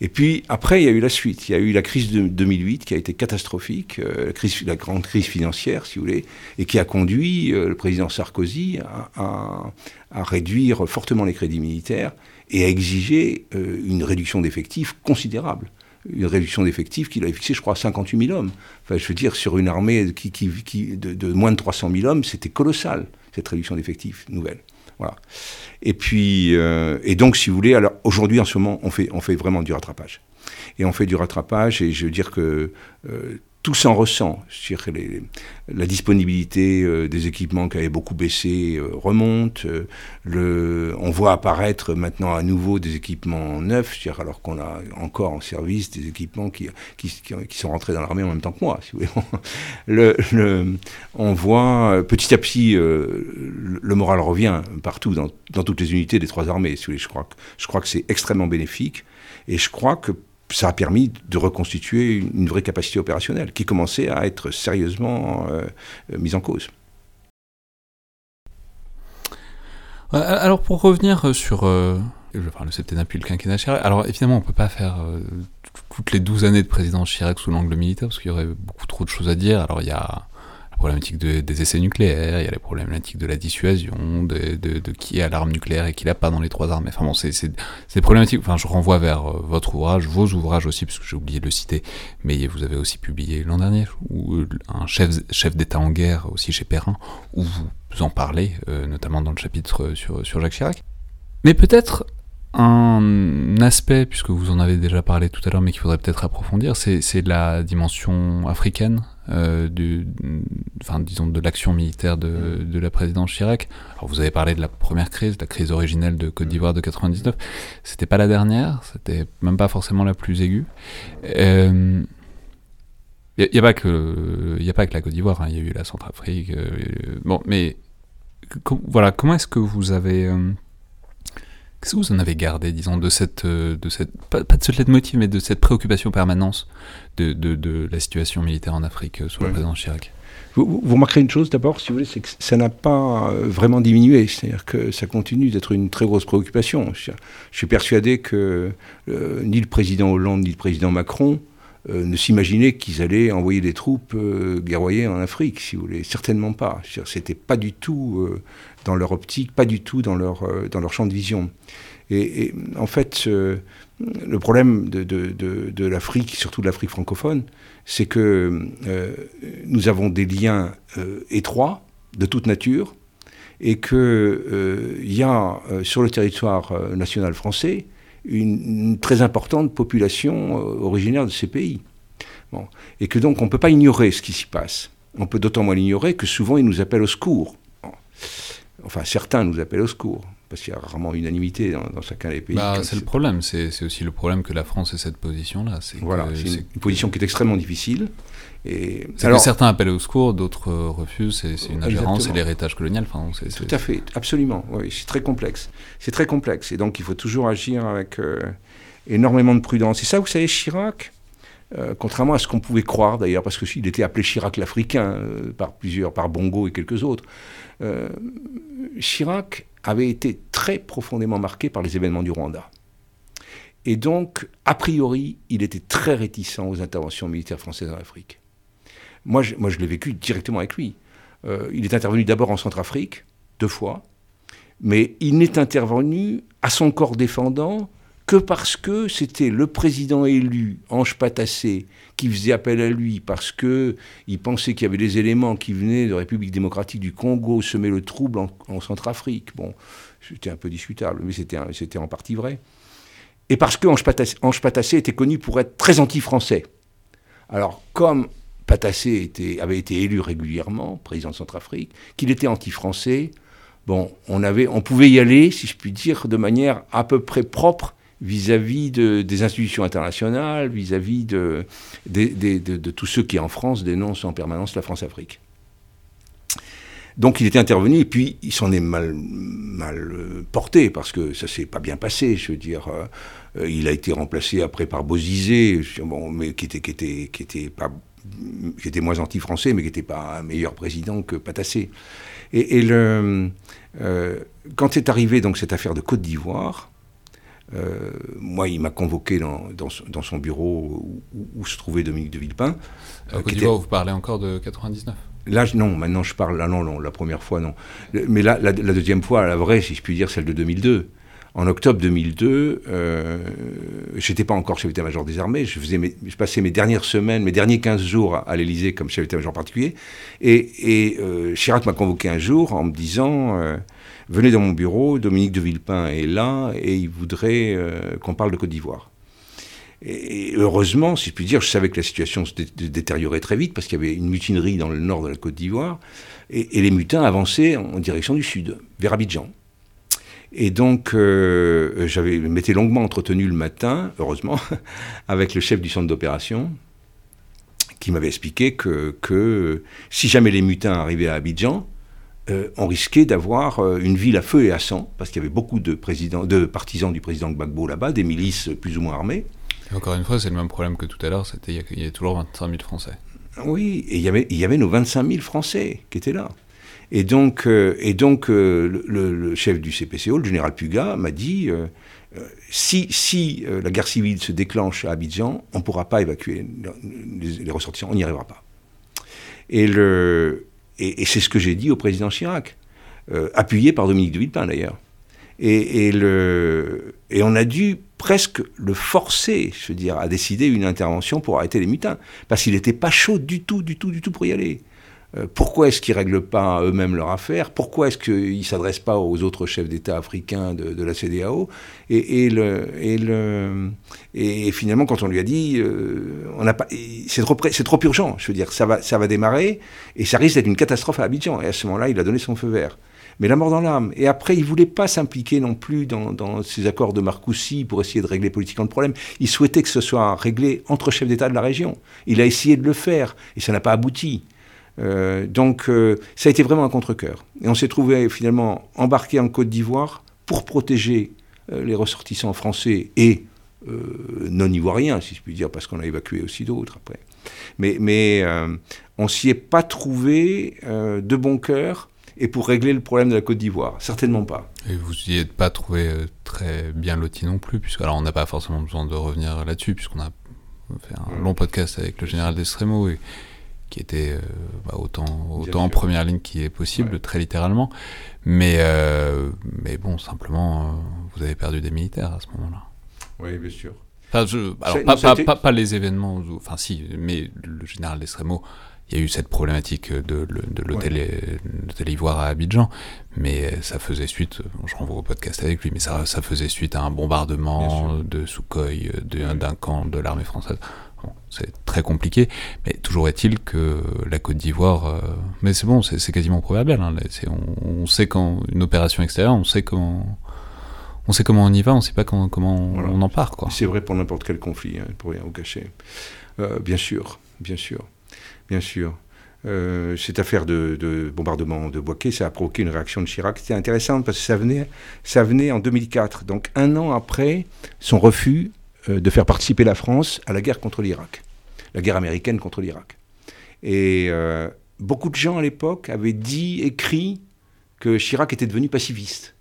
Et puis, après, il y a eu la suite. Il y a eu la crise de 2008 qui a été catastrophique, la, crise, la grande crise financière, si vous voulez, et qui a conduit le président Sarkozy à réduire fortement les crédits militaires et a exigé euh, une réduction d'effectifs considérable. Une réduction d'effectifs qu'il avait fixée, je crois, à 58 000 hommes. Enfin, je veux dire, sur une armée qui, qui, de, moins de 300 000 hommes, c'était colossal, cette réduction d'effectifs nouvelle. Et puis, euh, et donc, si vous voulez, alors aujourd'hui, en ce moment, on fait, on fait vraiment du rattrapage. Et on fait du rattrapage, et je veux dire que euh, tout s'en ressent. Les, la disponibilité euh, des équipements qui avaient beaucoup baissé euh, remonte. Euh, on voit apparaître maintenant à nouveau des équipements neufs, alors qu'on a encore en service des équipements qui, sont rentrés dans l'armée en même temps que moi. Si vous voulez. Le, le, on voit petit à petit le, moral revient partout, dans, toutes les unités des trois armées. Je crois que, je crois que c'est extrêmement bénéfique et je crois que ça a permis de reconstituer une vraie capacité opérationnelle qui commençait à être sérieusement mise en cause. Alors pour revenir sur je parle de c'était depuis le quinquennat Chirac. Alors évidemment, on peut pas faire toutes les 12 années de présidence Chirac sous l'angle militaire, parce qu'il y aurait beaucoup trop de choses à dire. Alors il y a la problématique des essais nucléaires, il y a les problématiques de la dissuasion, de, qui a l'arme nucléaire et qui l'a pas dans les trois armes. Enfin bon, c'est des problématiques. Enfin, je renvoie vers euh, votre ouvrage, vos ouvrages aussi, parce que j'ai oublié de le citer, mais vous avez aussi publié l'an dernier, euh, un chef, d'État en guerre aussi chez Perrin, où vous en parlez, euh, notamment dans le chapitre sur Jacques Chirac. Mais peut-être un aspect, puisque vous en avez déjà parlé tout à l'heure, mais qu'il faudrait peut-être approfondir, c'est la dimension africaine, euh, du, enfin, disons, de l'action militaire de, de, la présidence Chirac. Alors, vous avez parlé de la première crise, la crise originelle de Côte d'Ivoire de 99. C'était pas la dernière, c'était même pas forcément la plus aiguë. Il euh, n'y a, pas que, y a pas que la Côte d'Ivoire, il hein. y a eu la Centrafrique. Euh, bon, mais voilà, comment est-ce que vous avez euh, Qu'est-ce que vous en avez gardé, disons, de cette, euh, de cette pas, de ce leitmotiv, mais de cette préoccupation permanente de, de, de la situation militaire en Afrique euh, sous le président Chirac vous, vous, remarquerez une chose d'abord, si vous voulez, c'est que ça n'a pas euh, vraiment diminué. C'est-à-dire que ça continue d'être une très grosse préoccupation. Je, suis persuadé que ni le président Hollande ni le président Macron ne s'imaginaient qu'ils allaient envoyer des troupes guerroyer en Afrique, si vous voulez. Certainement pas. C'était pas du tout dans leur optique, pas du tout dans leur, euh, dans leur champ de vision. Et, en fait, le problème de, de, de, l'Afrique, surtout de l'Afrique francophone, c'est que euh, nous avons des liens euh, étroits de toute nature et qu'il y a sur le territoire national français une, très importante population originaire de ces pays. Bon. Et que donc on ne peut pas ignorer ce qui s'y passe. On peut d'autant moins l'ignorer que souvent ils nous appellent au secours. Enfin, certains nous appellent au secours, parce qu'il y a rarement unanimité dans, chacun des pays. Bah, c'est le problème, c'est aussi le problème que la France ait cette position-là. Voilà, c'est une, position qui est extrêmement difficile. Que certains appellent au secours, d'autres refusent, c'est une ingérence, c'est l'héritage colonial. Enfin, Tout à fait, absolument. Oui, c'est très complexe. C'est très complexe, et donc il faut toujours agir avec euh, énormément de prudence. Et ça, vous savez, Chirac, euh, contrairement à ce qu'on pouvait croire d'ailleurs, parce qu'il était appelé Chirac l'Africain euh, par plusieurs, par Bongo et quelques autres. Euh, Chirac avait été très profondément marqué par les événements du Rwanda. Et donc, a priori, il était très réticent aux interventions militaires françaises en Afrique. Moi, je, moi, je l'ai vécu directement avec lui. il est intervenu d'abord en Centrafrique, deux fois, mais il n'est intervenu à son corps défendant que parce que c'était le président élu, Ange Patassé, qui faisait appel à lui parce que il pensait qu'il y avait des éléments qui venaient de République démocratique du Congo semer le trouble en, Centrafrique. Bon, c'était un peu discutable, mais c'était en partie vrai. Et parce que Ange Patassé, était connu pour être très anti-français. Alors, comme Patassé avait été élu régulièrement, président de Centrafrique, qu'il était anti-français, bon, on, pouvait y aller, si je puis dire, de manière à peu près propre vis-à-vis des institutions internationales, vis-à-vis de, tous ceux qui en France dénoncent en permanence la France-Afrique. Donc il était intervenu et puis il s'en est mal, euh, porté parce que ça s'est pas bien passé. Je veux dire, euh, il a été remplacé après par Bozizé, mais qui était, qui était, qui était pas qui était moins anti-français, mais qui n'était pas un meilleur président que Patassé. Et, le, euh, quand est arrivée donc cette affaire de Côte d'Ivoire, euh, moi, il m'a convoqué dans, dans, son bureau où, se trouvait Dominique de Villepin. Euh, Côte d'Ivoire, vous parlez encore de 99 Là, non, maintenant je parle. Ah non, non, la première fois, non. Mais là, la, deuxième fois, la vraie, si je puis dire, celle de 2002. En octobre 2002, euh, j'étais pas encore chef d'état-major des armées. Je, passais mes dernières semaines, mes derniers 15 jours à, l'Élysée comme chef d'état-major particulier. Et, euh, Chirac m'a convoqué un jour en me disant venez dans mon bureau, Dominique de Villepin est là et il voudrait euh, qu'on parle de Côte d'Ivoire. Et heureusement, si je puis dire, je savais que la situation se détériorait très vite parce qu'il y avait une mutinerie dans le nord de la Côte d'Ivoire et, les mutins avançaient en direction du sud, vers Abidjan. Et donc, euh, j'avais m'étais longuement entretenu le matin, heureusement, avec le chef du centre d'opération, qui m'avait expliqué que, que, si jamais les mutins arrivaient à Abidjan, euh, on risquait d'avoir euh, une ville à feu et à sang, parce qu'il y avait beaucoup de, de partisans du président Gbagbo là-bas, des milices plus ou moins armées. encore une fois, c'est le même problème que tout à l'heure, c'était il y, a toujours 25 000 Français. Oui, et il y avait, il y avait nos 25 000 Français qui étaient là. Et donc, euh, et donc euh, le, chef du CPCO, le général Puga, m'a dit euh, si, si la guerre civile se déclenche à Abidjan, on ne pourra pas évacuer les, ressortissants, on n'y arrivera pas. Et, le, et, c'est ce que j'ai dit au président Chirac, appuyé par Dominique de Villepin d'ailleurs. Et, le, et on a dû presque le forcer, je veux dire, à décider une intervention pour arrêter les mutins. Parce qu'il n'était pas chaud du tout, du tout, du tout pour y aller. Euh, pourquoi est-ce qu'ils ne règlent pas eux-mêmes leur affaire? Pourquoi est-ce qu'ils ne s'adressent pas aux autres chefs d'État africains de, la CDAO et, le, et, le, et, finalement, quand on lui a dit, euh, c'est trop, urgent, je veux dire, ça va, démarrer et ça risque d'être une catastrophe à Abidjan. Et à ce moment-là, il a donné son feu vert mais la mort dans l'âme. Et après, il ne voulait pas s'impliquer non plus dans, ces accords de Marcoussis pour essayer de régler politiquement le problème. Il souhaitait que ce soit réglé entre chefs d'État de la région. Il a essayé de le faire, et ça n'a pas abouti. Euh, donc, euh, ça a été vraiment un contre-coeur. Et on s'est trouvé finalement embarqué en Côte d'Ivoire pour protéger euh, les ressortissants français et non ivoiriens, si je puis dire, parce qu'on a évacué aussi d'autres après. Mais, mais on s'y est pas trouvé de bon cœur et pour régler le problème de la Côte d'Ivoire. Certainement pas. Et vous n'y êtes pas trouvé très bien loti non plus, puisque alors on n'a pas forcément besoin de revenir là-dessus, puisqu'on a fait un long podcast avec le général Destremo, et, qui était euh, bah, autant, autant en première ligne qui est possible, très littéralement. Mais, euh, mais bon, simplement, vous avez perdu des militaires à ce moment-là. Oui, bien sûr. Enfin, alors, pas, pas, les événements, enfin si, mais le général Destremo il y a eu cette problématique de, de l'hôtel Ivoire à Abidjan, mais ça faisait suite, je renvoie au podcast avec lui, mais ça, ça faisait suite à un bombardement de Sukhoi d'un camp de l'armée française. C'est très compliqué, mais toujours est-il que la Côte d'Ivoire, euh, mais c'est bon, c'est quasiment proverbial. Hein, on, sait quand une opération extérieure, on sait comment, on sait comment on y va, on sait pas comment, on en part. C'est vrai pour n'importe quel conflit, hein, pour rien vous cacher. Euh, bien sûr, bien sûr bien sûr. Euh, cette affaire de, bombardement de Boaké, ça a provoqué une réaction de Chirac. C'était intéressant parce que ça venait, ça venait en 2004, donc un an après son refus de faire participer la France à la guerre contre l'Irak, la guerre américaine contre l'Irak. Et euh, beaucoup de gens à l'époque avaient dit, écrit que Chirac était devenu pacifiste.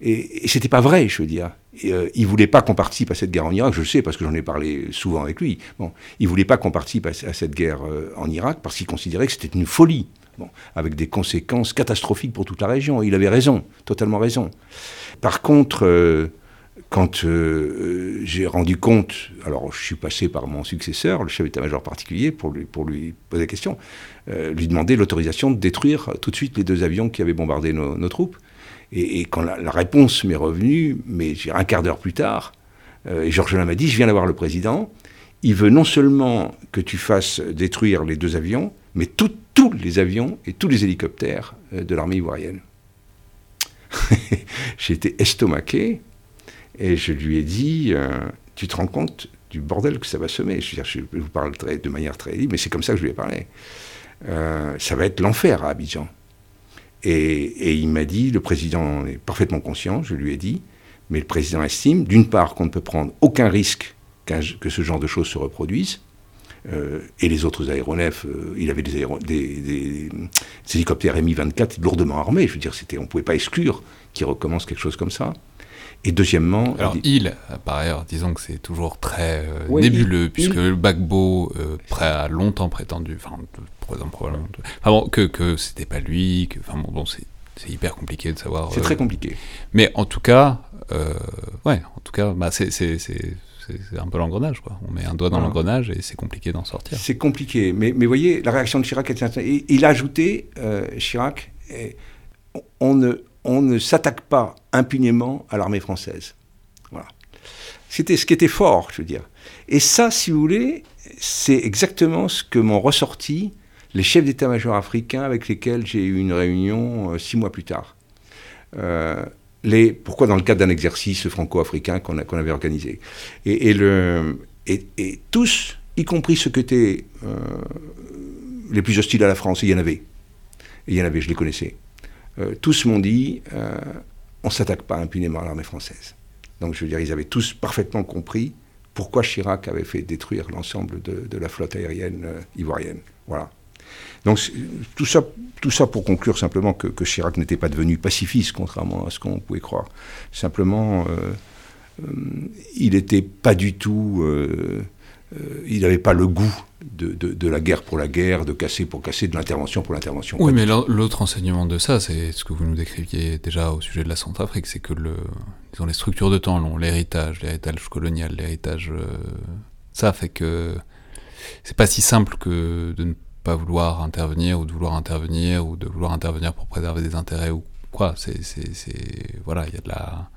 Et, et c'était pas vrai, je veux dire. Il euh, il voulait pas qu'on participe à cette guerre en Irak, je le sais parce que j'en ai parlé souvent avec lui. Bon, il voulait pas qu'on participe à, cette guerre euh, en Irak parce qu'il considérait que c'était une folie, bon, avec des conséquences catastrophiques pour toute la région. Il avait raison, totalement raison. Par contre, euh, quand j'ai rendu compte, alors je suis passé par mon successeur, le chef d'état-major particulier, pour lui, poser la question, lui demander l'autorisation de détruire tout de suite les deux avions qui avaient bombardé nos troupes. Et, quand la, réponse m'est revenue, mais un quart d'heure plus tard, euh, Georges m'a dit, je viens d'avoir le président, il veut non seulement que tu fasses détruire les deux avions, mais tous les avions et tous les hélicoptères euh, de l'armée ivoirienne. Été estomaqué et je lui ai dit, euh, tu te rends compte du bordel que ça va semer je, je vous parle de manière très libre, mais c'est comme ça que je lui ai parlé. ça va être l'enfer à Abidjan. Et, il m'a dit, le président est parfaitement conscient, je lui ai dit, mais le président estime, d'une part, qu'on ne peut prendre aucun risque que ce genre de choses se reproduisent, euh, et les autres aéronefs, euh, il avait des, des, hélicoptères Mi-24 lourdement armés, je veux dire, on ne pouvait pas exclure qu'il recommence quelque chose comme ça. Et deuxièmement... Alors il, par ailleurs, disons que c'est toujours très euh, nébuleux, puisque le Bagbo a longtemps prétendu, enfin probablement, enfin bon, que, que c'était pas lui, que, enfin bon, c'est hyper compliqué de savoir... C'est très compliqué. Mais en tout cas, ouais, en tout cas, bah, c'est c'est un peu l'engrenage, quoi. On met un doigt dans l'engrenage et c'est compliqué d'en sortir. C'est compliqué, mais, mais voyez, la réaction de Chirac était... Il a ajouté, euh, Chirac, on ne, on ne s'attaque pas impunément à l'armée française. Voilà. C'était ce qui était fort, je veux dire. Et ça, si vous voulez, c'est exactement ce que m'ont ressorti les chefs d'état-major africains avec lesquels j'ai eu une réunion euh, six mois plus tard. Euh, pourquoi dans le cadre d'un exercice franco-africain qu'on avait organisé. Et, tous, y compris ceux qui étaient euh, les plus hostiles à la France, il y en avait. il y en avait, je les connaissais. Euh, tous m'ont dit, euh, on ne s'attaque pas impunément à l'armée française. Donc je veux dire, ils avaient tous parfaitement compris pourquoi Chirac avait fait détruire l'ensemble de, la flotte aérienne ivoirienne. Voilà. Donc tout ça, tout ça pour conclure simplement que, Chirac n'était pas devenu pacifiste, contrairement à ce qu'on pouvait croire. Simplement, il n'était pas du tout euh, il n'avait pas le goût de, la guerre pour la guerre, de casser pour casser, de l'intervention pour l'intervention. Oui, mais l'autre enseignement de ça, c'est ce que vous nous décriviez déjà au sujet de la Centrafrique, c'est que le, disons, les structures de temps long, l'héritage, l'héritage colonial, l'héritage, euh, ça fait que c'est pas si simple que de ne pas vouloir intervenir ou de vouloir intervenir ou de vouloir intervenir pour préserver des intérêts ou quoi. C'est, voilà, il y a de la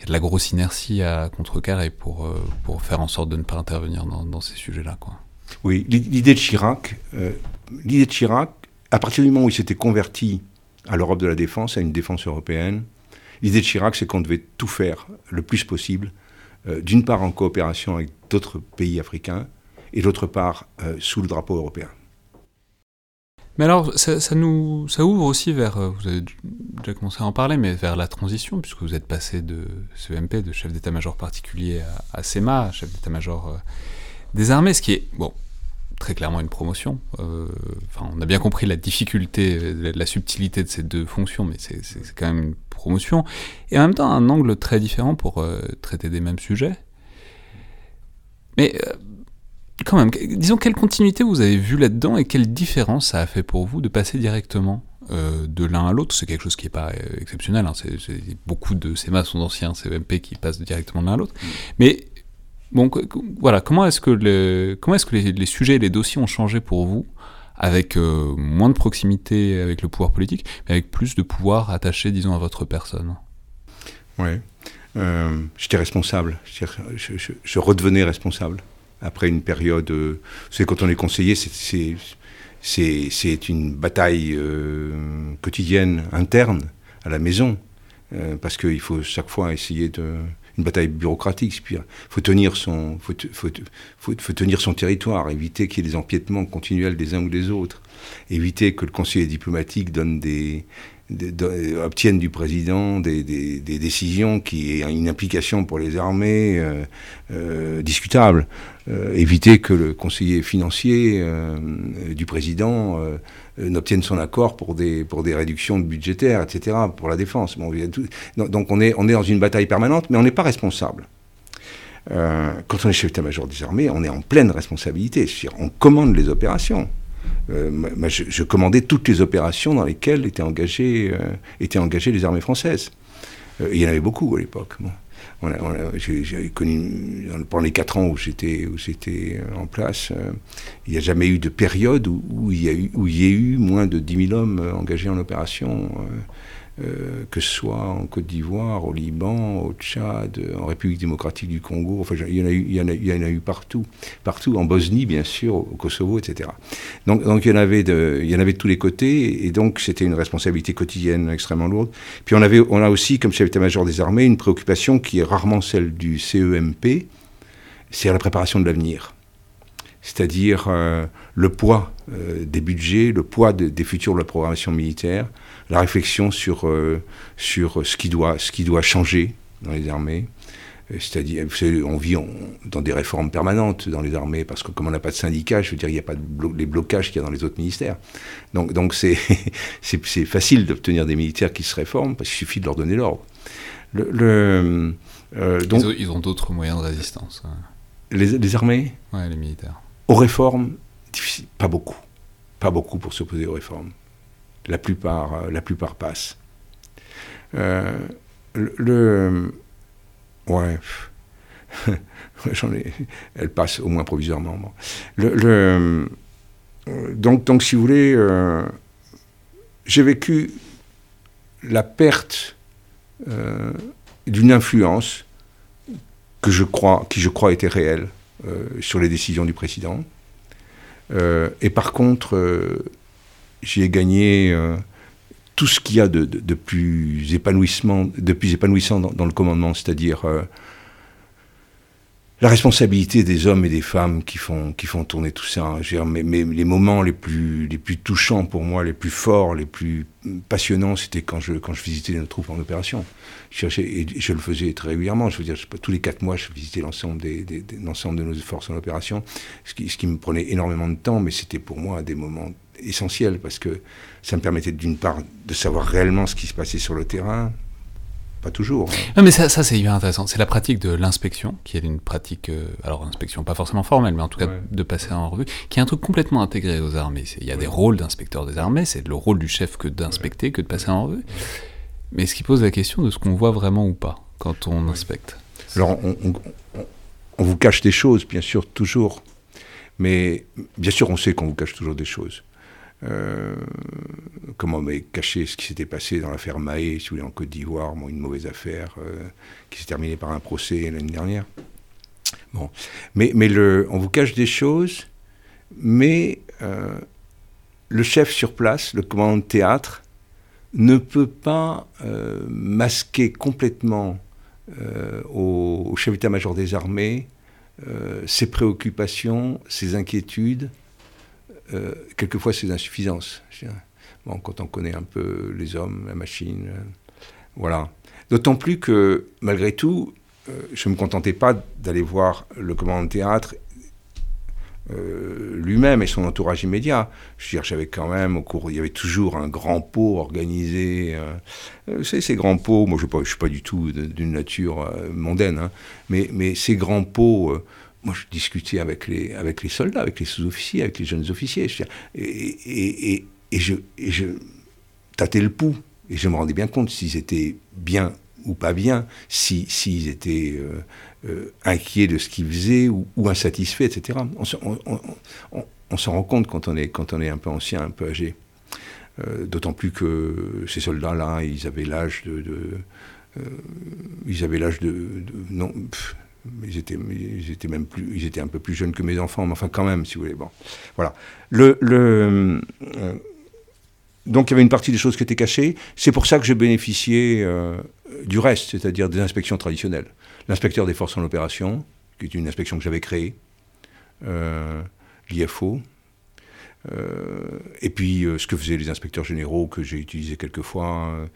y a de la grosse inertie à contrecarrer pour, euh, pour faire en sorte de ne pas intervenir dans, ces sujets-là. Oui, l'idée de Chirac, euh, l'idée de Chirac, à partir du moment où il s'était converti à l'Europe de la défense, à une défense européenne, l'idée de Chirac, c'est qu'on devait tout faire le plus possible, euh, d'une part en coopération avec d'autres pays africains, et d'autre part sous le drapeau européen. Mais alors, ça, nous, ça ouvre aussi vers, euh, vous avez déjà commencé à en parler, mais vers la transition, puisque vous êtes passé de CEMP, de chef d'état-major particulier, à, SEMA, chef d'état-major euh, des armées, ce qui est, bon, très clairement une promotion. Euh, enfin, on a bien compris la difficulté, la, subtilité de ces deux fonctions, mais c'est quand même une promotion. Et en même temps, un angle très différent pour traiter des mêmes sujets. Mais quand même, disons quelle continuité vous avez vu là-dedans et quelle différence ça a fait pour vous de passer directement euh, de l'un à l'autre? C'est quelque chose qui n'est pas euh, exceptionnel. Hein. C'est, beaucoup de CEMA sont d'anciens CEMP qui passent directement de l'un à l'autre. Mm. Mais bon, voilà, comment est-ce que, le, comment est-ce que les, sujets et les dossiers ont changé pour vous avec euh, moins de proximité avec le pouvoir politique, mais avec plus de pouvoir attaché, disons, à votre personne? Oui. j'étais responsable. je redevenais responsable après une période. Euh, vous savez, quand on est conseiller, c'est une bataille euh, quotidienne, interne, à la maison, euh, parce qu'il faut chaque fois essayer de une bataille bureaucratique. Il faut tenir son, faut, faut, faut, faut tenir son territoire, éviter qu'il y ait des empiètements continuels des uns ou des autres, éviter que le conseiller diplomatique donne des, obtiennent du président des, décisions qui aient une implication pour les armées euh, euh, discutable. Euh, éviter que le conseiller financier du président n'obtienne son accord pour des, réductions budgétaires, etc., pour la défense. Donc on est, dans une bataille permanente, mais on n'est pas responsable. quand on est chef d'état-major des armées, on est en pleine responsabilité. On commande les opérations. Euh, je, commandais toutes les opérations dans lesquelles étaient engagées, euh, étaient engagées les armées françaises. Euh, il y en avait beaucoup à l'époque. connu, pendant les quatre ans où j'étais, où j'étais en place, il n'y a jamais eu de période où, il y a eu, où il y a eu moins de 10 000 hommes engagés en opération. Euh, que ce soit en Côte d'Ivoire, au Liban, au Tchad, en République démocratique du Congo, enfin il y en a eu, partout, partout, en Bosnie bien sûr, au Kosovo, etc. Donc, donc il, y en avait de, il y en avait de tous les côtés, et donc c'était une responsabilité quotidienne extrêmement lourde. Puis on, avait, on a aussi, comme chef d'état-major des armées, une préoccupation qui est rarement celle du CEMP, c'est la préparation de l'avenir c'est-à-dire euh, le poids euh, des budgets, le poids des futurs de la programmation militaire, la réflexion sur, euh, sur ce, qui doit, ce qui doit changer dans les armées. Euh, c'est-à-dire, on vit dans des réformes permanentes dans les armées, parce que comme on n'a pas de syndicat, je veux dire, il n'y a pas les blocages qu'il y a dans les autres ministères. Donc, donc c'est, c'est, facile d'obtenir des militaires qui se réforment, parce qu'il suffit de leur donner l'ordre. Le, euh, donc, ils, ont, d'autres moyens de résistance. Les, les, armées Ouais, les militaires. Aux réformes, pas beaucoup. Pas beaucoup pour s'opposer aux réformes la plupart, euh, la plupart passent. Euh, le, ouais, elle passe au moins provisoirement. Euh, donc, si vous voulez, j'ai vécu la perte d'une influence qui je crois était réelle sur les décisions du président. et par contre, j'ai gagné euh, tout ce qu'il y a de, plus, épanouissement, de plus épanouissant dans, le commandement, c'est-à-dire euh, la responsabilité des hommes et des femmes qui font, qui font tourner tout ça. Hein. Mais, les moments les plus, les plus touchants pour moi, les plus forts, les plus passionnants, c'était quand je, quand je visitais nos troupes en opération. Je le faisais très régulièrement. Je veux dire, tous les quatre mois, je visitais l'ensemble des, de nos forces en opération, ce qui me prenait énormément de temps, mais c'était pour moi des moments essentiel parce que ça me permettait d'une part de savoir réellement ce qui se passait sur le terrain, pas toujours. Hein. Non, mais ça, c'est hyper intéressant. C'est la pratique de l'inspection, qui est une pratique, euh, alors inspection pas forcément formelle, mais en tout cas de passer en revue, qui est un truc complètement intégré aux armées. Il y a des rôles d'inspecteur des armées, c'est le rôle du chef que d'inspecter, que de passer en revue. Mais ce qui pose la question de ce qu'on voit vraiment ou pas quand on inspecte. Alors, on vous cache des choses, bien sûr, toujours. Mais bien sûr, on sait qu'on vous cache toujours des choses. Euh, comment mais, cacher ce qui s'était passé dans l'affaire Mahé, si vous voulez, en Côte d'Ivoire, une mauvaise affaire euh, qui s'est terminée par un procès l'année dernière. Bon. Mais, on vous cache des choses, mais euh, le chef sur place, le commandant de théâtre, ne peut pas masquer complètement au, au chef d'état-major des armées ses préoccupations, ses inquiétudes, euh, quelquefois ses insuffisances. Bon, quand on connaît un peu les hommes, la machine, euh, voilà. D'autant plus que, malgré tout, euh, je ne me contentais pas d'aller voir le commandant de théâtre lui-même et son entourage immédiat. Je veux dire, j'avais quand même, au cours, il y avait toujours un grand pot organisé. Euh, vous savez, ces grands pots, moi je ne suis pas du tout d'une nature mondaine, hein. mais, mais, ces grands pots moi, je discutais avec les, avec les soldats, avec les sous-officiers, avec les jeunes officiers. Et, et, et, je, je tâtais le pouls. Et je me rendais bien compte s'ils étaient bien ou pas bien, s'ils si, étaient euh, euh, inquiets de ce qu'ils faisaient ou, insatisfaits, etc. On, s'en rend compte quand on, est, quand on est un peu ancien, un peu âgé. Euh, d'autant plus que ces soldats-là, ils avaient l'âge de... ils avaient l'âge de, non, ils étaient, même plus, ils étaient un peu plus jeunes que mes enfants, mais enfin quand même, si vous voulez. Bon, voilà. Euh, donc il y avait une partie des choses qui étaient cachées. C'est pour ça que j'ai bénéficié euh, du reste, c'est-à-dire des inspections traditionnelles. L'inspecteur des forces en opération, qui est une inspection que j'avais créée, euh, l'IFO, et puis ce que faisaient les inspecteurs généraux que j'ai utilisé quelques fois,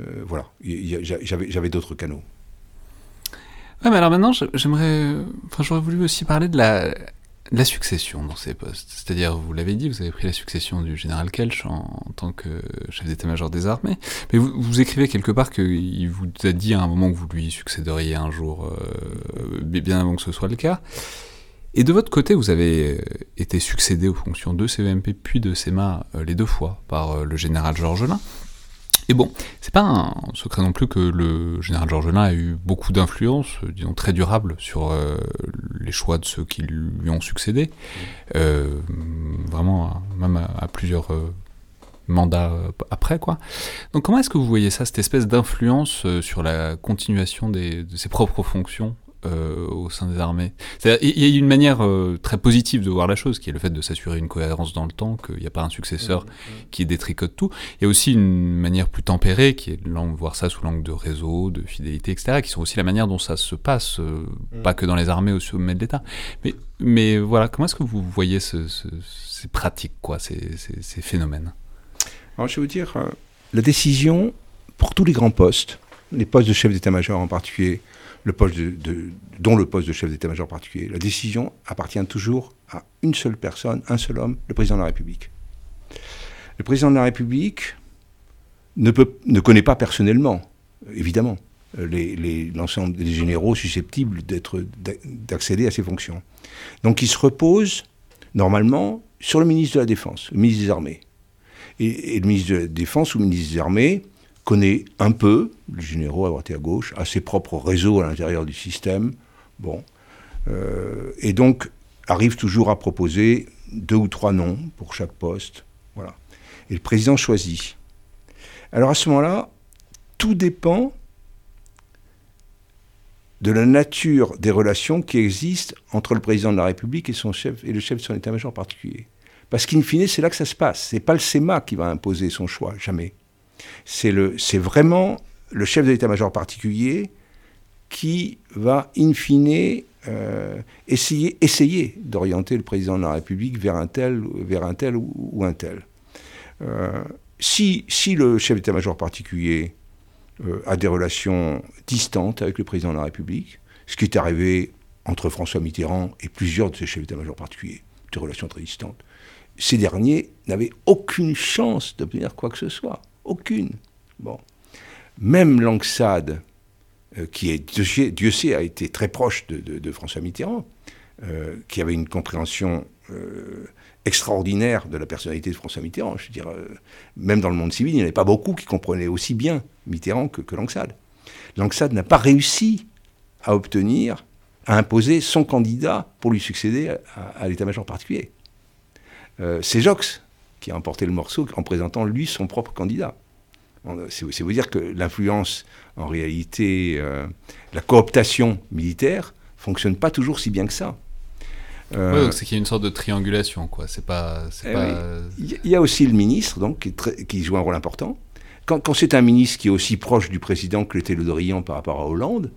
euh, voilà, j'avais d'autres canaux. Ouais, mais alors maintenant, j'aimerais. Enfin, j'aurais voulu aussi parler de la, la succession dans ces postes. C'est-à-dire, vous l'avez dit, vous avez pris la succession du général Kelch en, tant que chef d'état-major des armées. Mais vous, vous écrivez quelque part qu'il vous a dit à un moment que vous lui succéderiez un jour, euh, bien avant que ce soit le cas. Et de votre côté, vous avez euh, été succédé aux fonctions de CVMP puis de SEMA euh, les deux fois par le général Georgelin. Et bon, c'est pas un secret non plus que le général Georgelin a eu beaucoup d'influence, euh, disons très durable, sur euh, les choix de ceux qui lui ont succédé. Mmh. Euh, vraiment, hein, même à, plusieurs mandats après, quoi. Donc, comment est-ce que vous voyez ça, cette espèce d'influence sur la continuation de ses propres fonctions euh, au sein des armées. Il y a une manière euh, très positive de voir la chose, qui est le fait de s'assurer une cohérence dans le temps, qu'il n'y a pas un successeur mmh, mmh, mmh. qui détricote tout. Il y a aussi une manière plus tempérée, qui est de voir ça sous l'angle de réseau, de fidélité, etc., qui sont aussi la manière dont ça se passe, euh, pas que dans les armées au sommet de l'État. Mais, mais voilà, comment est-ce que vous voyez ces pratiques, quoi, ces, ces phénomènes? Alors je vais vous dire, la décision pour tous les grands postes, les postes de chef d'état-major en particulier, le poste de, dont le poste de chef d'état-major particulier. La décision appartient toujours à une seule personne, un seul homme, le président de la République. Le président de la République ne, connaît pas personnellement, évidemment, l'ensemble des généraux susceptibles d'accéder à ces fonctions. Donc il se repose normalement sur le ministre de la Défense, le ministre des Armées. Et, et le ministre de la Défense ou le ministre des Armées connaît un peu, les généraux à droite et à gauche, a ses propres réseaux à l'intérieur du système. Bon. Euh, et donc, arrive toujours à proposer deux ou trois noms pour chaque poste. Voilà. Et le président choisit. Alors à ce moment-là, tout dépend de la nature des relations qui existent entre le président de la République et son chef et le chef de son état-major en particulier. Parce qu'in fine, c'est là que ça se passe. C'est pas le SEMA qui va imposer son choix, jamais. C'est vraiment le chef de l'état-major particulier qui va, in fine, euh, essayer, d'orienter le président de la République vers un tel, vers un ou, un tel. Euh, si, le chef d'état-major particulier euh, a des relations distantes avec le président de la République, ce qui est arrivé entre François Mitterrand et plusieurs de ses chefs d'état-major particuliers, des relations très distantes, ces derniers n'avaient aucune chance d'obtenir quoi que ce soit. Aucune. Bon. Même Langsade, euh, qui est, Dieu sait, a été très proche de, François Mitterrand, euh, qui avait une compréhension euh, extraordinaire de la personnalité de François Mitterrand. Je veux dire, même dans le monde civil, il n'y en avait pas beaucoup qui comprenaient aussi bien Mitterrand que, que Langsade. N'a pas réussi à obtenir, à imposer son candidat pour lui succéder à l'état-major particulier. C'est Jox qui a emporté le morceau en présentant lui son propre candidat. C'est vous dire que l'influence, en réalité, euh, la cooptation militaire fonctionne pas toujours si bien que ça. Euh, c'est qu'il y a une sorte de triangulation, quoi. C'est pas. Eh il y a aussi le ministre, donc, qui, joue un rôle important. Quand, c'est un ministre qui est aussi proche du président que l'était Le Drian par rapport à Hollande,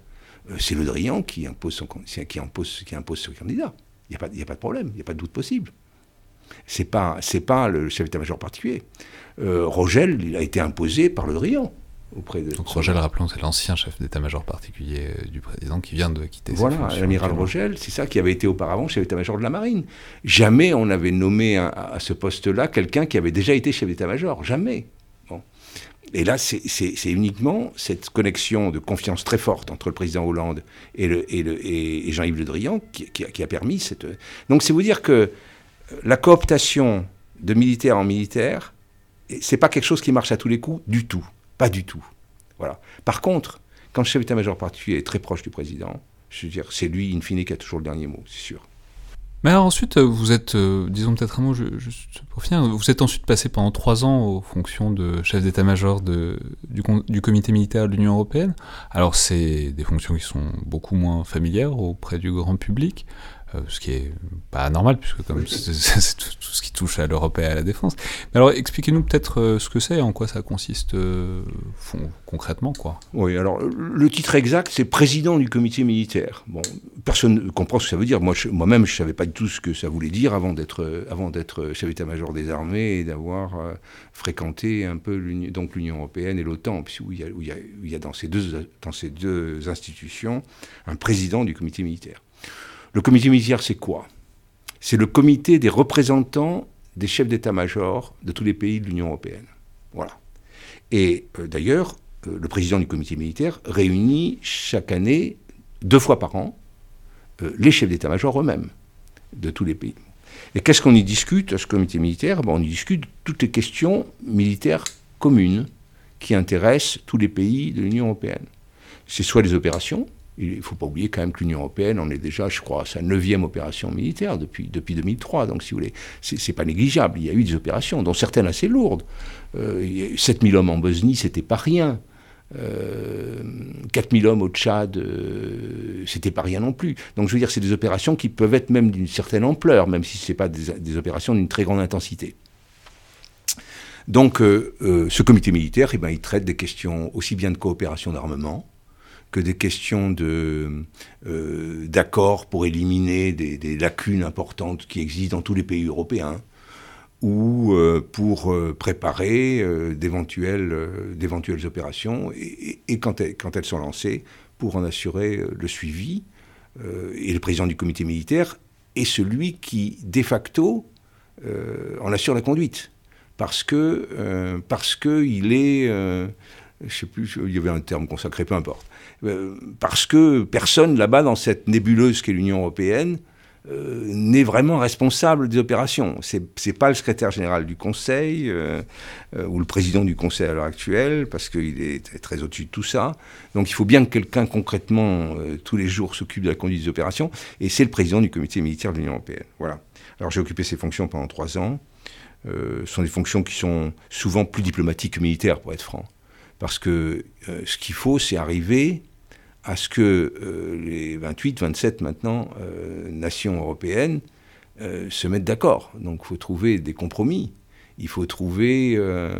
c'est Le Drian qui impose son, qui impose, qui impose son candidat. Il n'y a, a, pas de problème, il n'y a pas de doute possible. C'est pas, c'est pas le chef d'état-major particulier. Euh, Rogel, il a été imposé par le Drian. Auprès de Donc Rogel, rappelons, c'est l'ancien chef d'état-major particulier euh, du président qui vient de quitter voilà, Voilà, l'amiral Rogel, c'est ça qui avait été auparavant chef d'état-major de la marine. Jamais on avait nommé à, ce poste-là quelqu'un qui avait déjà été chef d'état-major. Jamais. Bon. Et là, c'est uniquement cette connexion de confiance très forte entre le président Hollande et, le, et, le, et Jean-Yves Le Drian qui, qui, a permis cette. Donc c'est vous dire que la cooptation de militaire en militaire, c'est pas quelque chose qui marche à tous les coups, du tout. Pas du tout. Voilà. Par contre, quand le chef d'état-major particulier est très proche du président, je veux dire, c'est lui, in fine, qui a toujours le dernier mot, c'est sûr. Mais alors ensuite, vous êtes, euh, disons peut-être un mot, juste pour finir, vous êtes ensuite passé pendant trois ans aux fonctions de chef d'état-major du, comité militaire de l'Union européenne. Alors c'est des fonctions qui sont beaucoup moins familières auprès du grand public. Euh, ce qui est pas normal, puisque comme c'est tout, ce qui touche à l'Europe et à la défense. Mais alors, expliquez-nous peut-être euh, ce que c'est, en quoi ça consiste euh, concrètement, quoi. Oui, alors le titre exact, c'est président du comité militaire. Bon, personne ne comprend ce que ça veut dire. Moi, moi-même, je savais pas du tout ce que ça voulait dire avant d'être, avant d'être chef d'état-major des armées et d'avoir fréquenté un peu l'Union, donc l'Union européenne et l'OTAN, où il y a, où il y a, il y a dans ces deux, dans ces deux institutions un président du comité militaire. Le comité militaire, c'est quoi? C'est le comité des représentants des chefs d'état-major de tous les pays de l'Union européenne. Voilà. Et euh, d'ailleurs, euh, le président du comité militaire réunit chaque année, deux fois par an, euh, les chefs d'état-major eux-mêmes de tous les pays. Et qu'est-ce qu'on y discute à ce comité militaire? Bon, On y discute toutes les questions militaires communes qui intéressent tous les pays de l'Union européenne. C'est soit les opérations, il ne faut pas oublier quand même que l'Union européenne en est déjà, je crois, à sa neuvième opération militaire depuis, depuis 2003. Donc, si vous voulez, c'est pas négligeable. Il y a eu des opérations, dont certaines assez lourdes. Euh, 7000 hommes en Bosnie, c'était pas rien. Euh, 4000 hommes au Tchad, euh, c'était pas rien non plus. Donc, je veux dire, c'est des opérations qui peuvent être même d'une certaine ampleur, même si ce n'est pas des, opérations d'une très grande intensité. Donc, euh, euh, ce comité militaire, eh ben, il traite des questions aussi bien de coopération d'armement, que des questions de, euh, d'accord pour éliminer des, lacunes importantes qui existent dans tous les pays européens, ou euh, pour euh, préparer d'éventuelles, opérations, et, quand, elles, sont lancées, pour en assurer le suivi. et le président du comité militaire est celui qui, de facto, en assure la conduite. Parce que, est, je sais plus, il y avait un terme consacré, peu importe. Euh, parce que personne là-bas, dans cette nébuleuse qu'est l'Union européenne, euh, n'est vraiment responsable des opérations. Ce n'est pas le secrétaire général du Conseil euh, ou le président du Conseil à l'heure actuelle, parce qu'il est très, au-dessus de tout ça. Donc il faut bien que quelqu'un concrètement, tous les jours, s'occupe de la conduite des opérations, et c'est le président du comité militaire de l'Union européenne. Voilà. Alors j'ai occupé ces fonctions pendant trois ans. ce sont des fonctions qui sont souvent plus diplomatiques que militaires, pour être franc. Parce que ce qu'il faut, c'est arriver à ce que euh, les 28, 27 maintenant euh, nations européennes euh, se mettent d'accord. Donc il faut trouver des compromis. Il faut trouver euh,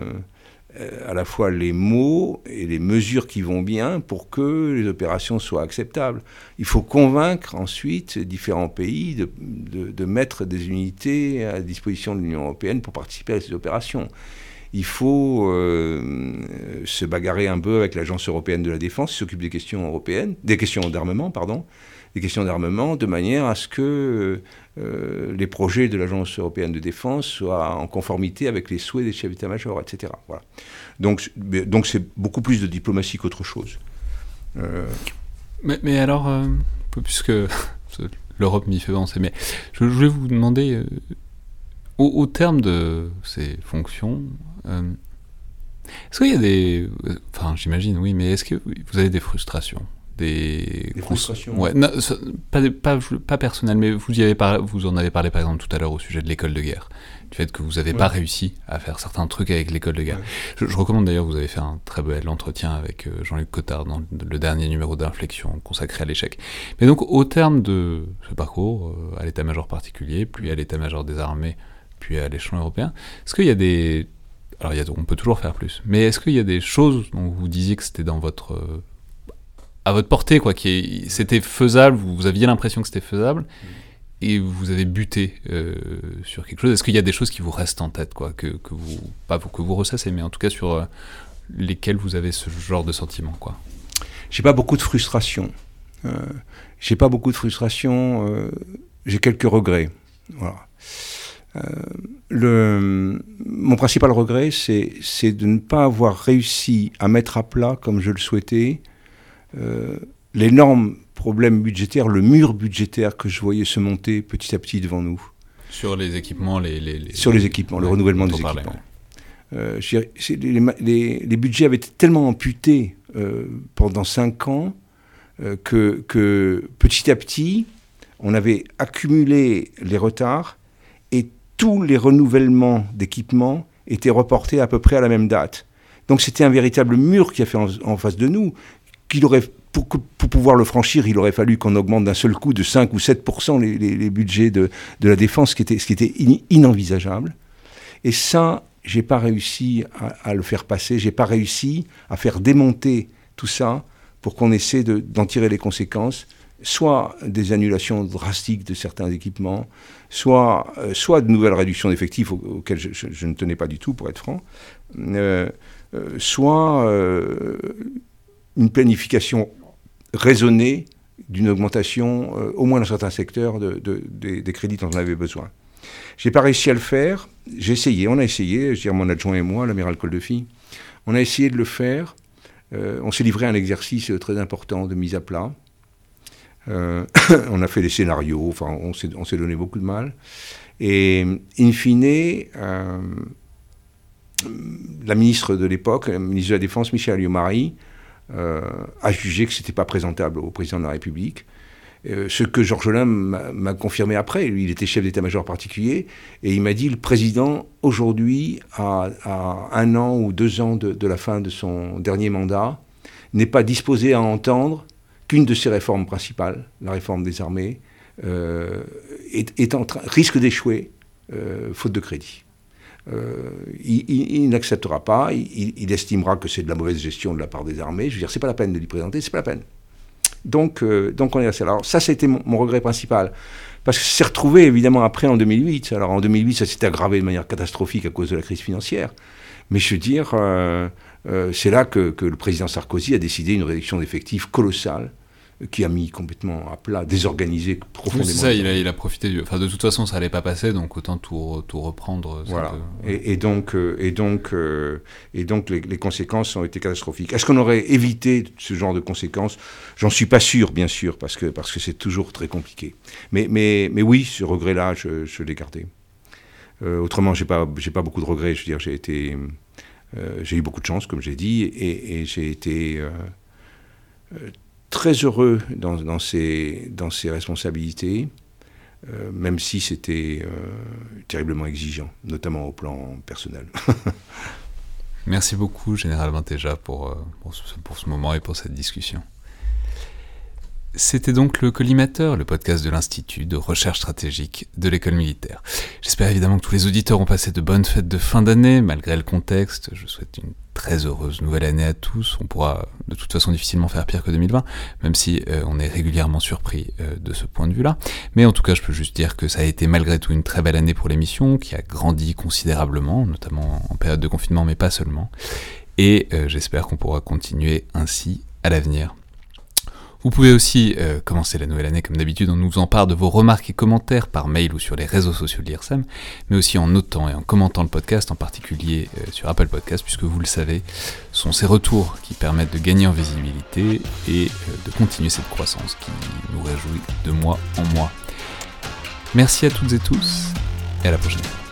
à la fois les mots et les mesures qui vont bien pour que les opérations soient acceptables. Il faut convaincre ensuite différents pays de, mettre des unités à disposition de l'Union européenne pour participer à ces opérations. Il faut euh, se bagarrer un peu avec l'Agence européenne de la défense qui s'occupe des questions européennes, des questions d'armement, pardon, des questions d'armement, de manière à ce que euh, les projets de l'Agence européenne de défense soient en conformité avec les souhaits des chefs d'état-major, etc. Voilà. Donc, donc c'est beaucoup plus de diplomatie qu'autre chose. Euh, mais, alors, puisque l'Europe m'y fait penser, mais je, voulais vous demander, au, terme de ces fonctions, est-ce qu'il y a des... Enfin, j'imagine, oui, mais est-ce que vous avez des frustrations des, frustrations. Ouais, pas, pas, pas, personnel, mais vous, y avez vous en avez parlé par exemple tout à l'heure au sujet de l'école de guerre, du fait que vous n'avez pas réussi à faire certains trucs avec l'école de guerre. Je, recommande d'ailleurs, vous avez fait un très bel entretien avec euh, Jean-Luc Cotard dans le dernier numéro d'Inflexion consacré à l'échec. Mais donc au terme de ce parcours, euh, à l'état-major particulier, puis à l'état-major des armées, puis à l'échelon européen, est-ce qu'il y a des... Alors il y a, on peut toujours faire plus, mais est-ce qu'il y a des choses dont vous disiez que c'était dans votre euh, à votre portée, quoi, qui c'était faisable, vous, aviez l'impression que c'était faisable, et vous avez buté euh, sur quelque chose? Est-ce qu'il y a des choses qui vous restent en tête, quoi, que, que vous, pas que vous ressassez, mais en tout cas sur euh, lesquelles vous avez ce genre de sentiment, quoi? J'ai pas beaucoup de frustration. Euh, j'ai pas beaucoup de frustration. J'ai quelques regrets. Voilà. Le, mon principal regret, c'est de ne pas avoir réussi à mettre à plat, comme je le souhaitais, euh, l'énorme problème budgétaire, le mur budgétaire que je voyais se monter petit à petit devant nous. Sur les équipements, les, sur les équipements, le renouvellement des équipements. Euh, les, budgets avaient été tellement amputés euh, pendant cinq ans que, que, petit à petit, on avait accumulé les retards et tous les renouvellements d'équipements étaient reportés à peu près à la même date. Donc c'était un véritable mur qui a fait en face de nous aurait, pour, pouvoir le franchir, il aurait fallu qu'on augmente d'un seul coup de 5 ou 7 les, les, budgets de, la défense, ce qui était, ce qui était inenvisageable. Et ça, j'ai pas réussi à, le faire passer, j'ai pas réussi à faire démonter tout ça pour qu'on essaie d'en tirer les conséquences, soit des annulations drastiques de certains équipements, soit, euh, soit de nouvelles réductions d'effectifs auxquelles je, ne tenais pas du tout, pour être franc, euh, euh, soit une planification raisonnée d'une augmentation, au moins dans certains secteurs, de, des, crédits dont on avait besoin. J'ai pas réussi à le faire. J'ai essayé, on a essayé, je dire mon adjoint et moi, l'amiral Coldefi, on a essayé de le faire. On s'est livré à un exercice très important de mise à plat. Euh, on a fait des scénarios, enfin, on s'est donné beaucoup de mal. Et in fine, la ministre de l'époque, la ministre de la Défense, Michel Alliot-Marie, euh, a jugé que ce n'était pas présentable au président de la République. Euh, ce que Georges Lain m'a confirmé après, il était chef d'état-major particulier, et il m'a dit le président, aujourd'hui, à, un an ou deux ans de, la fin de son dernier mandat, n'est pas disposé à entendre qu'une de ses réformes principales, la réforme des armées, euh, est, en train, risque d'échouer, faute de crédit. Euh, il, n'acceptera pas, il, estimera que c'est de la mauvaise gestion de la part des armées. Je veux dire, c'est pas la peine de lui présenter, c'est pas la peine. Donc, euh, donc on est resté. Alors ça, c'était mon, mon, regret principal. Parce que c'est retrouvé évidemment après en 2008. Alors en 2008, ça s'est aggravé de manière catastrophique à cause de la crise financière. Mais je veux dire, euh, c'est là que, que, le président Sarkozy a décidé une réduction d'effectifs colossale qui a mis complètement à plat, désorganisé profondément. c'est ça, il a, profité du. Enfin, de toute façon, ça allait pas passer, donc autant tout, tout reprendre. Voilà. Et, donc, euh, et donc, euh, et donc les, conséquences ont été catastrophiques. Est-ce qu'on aurait évité ce genre de conséquences? J'en suis pas sûr, bien sûr, parce que parce que c'est toujours très compliqué. Mais, mais, mais oui, ce regret-là, je, je l'ai gardé. Euh, autrement, j'ai pas pas beaucoup de regrets. Je veux dire, j'ai été j'ai eu beaucoup de chance, comme j'ai dit, et, j'ai été très heureux dans, ses responsabilités, euh, même si c'était euh, terriblement exigeant, notamment au plan personnel. Merci beaucoup, Général Vintéja, pour, euh, pour, ce, moment et pour cette discussion. C'était donc le Collimateur, le podcast de l'Institut de recherche stratégique de l'école militaire. J'espère évidemment que tous les auditeurs ont passé de bonnes fêtes de fin d'année, malgré le contexte. Je souhaite une très heureuse nouvelle année à tous. On pourra de toute façon difficilement faire pire que 2020, même si euh, on est régulièrement surpris euh, de ce point de vue-là. Mais en tout cas, je peux juste dire que ça a été malgré tout une très belle année pour l'émission, qui a grandi considérablement, notamment en période de confinement, mais pas seulement. Et euh, j'espère qu'on pourra continuer ainsi à l'avenir. Vous pouvez aussi euh, commencer la nouvelle année comme d'habitude en nous faisant part de vos remarques et commentaires par mail ou sur les réseaux sociaux de l'IRSEM, mais aussi en notant et en commentant le podcast, en particulier euh, sur Apple Podcast, puisque vous le savez, ce sont ces retours qui permettent de gagner en visibilité et euh, de continuer cette croissance qui nous réjouit de mois en mois. Merci à toutes et tous, et à la prochaine.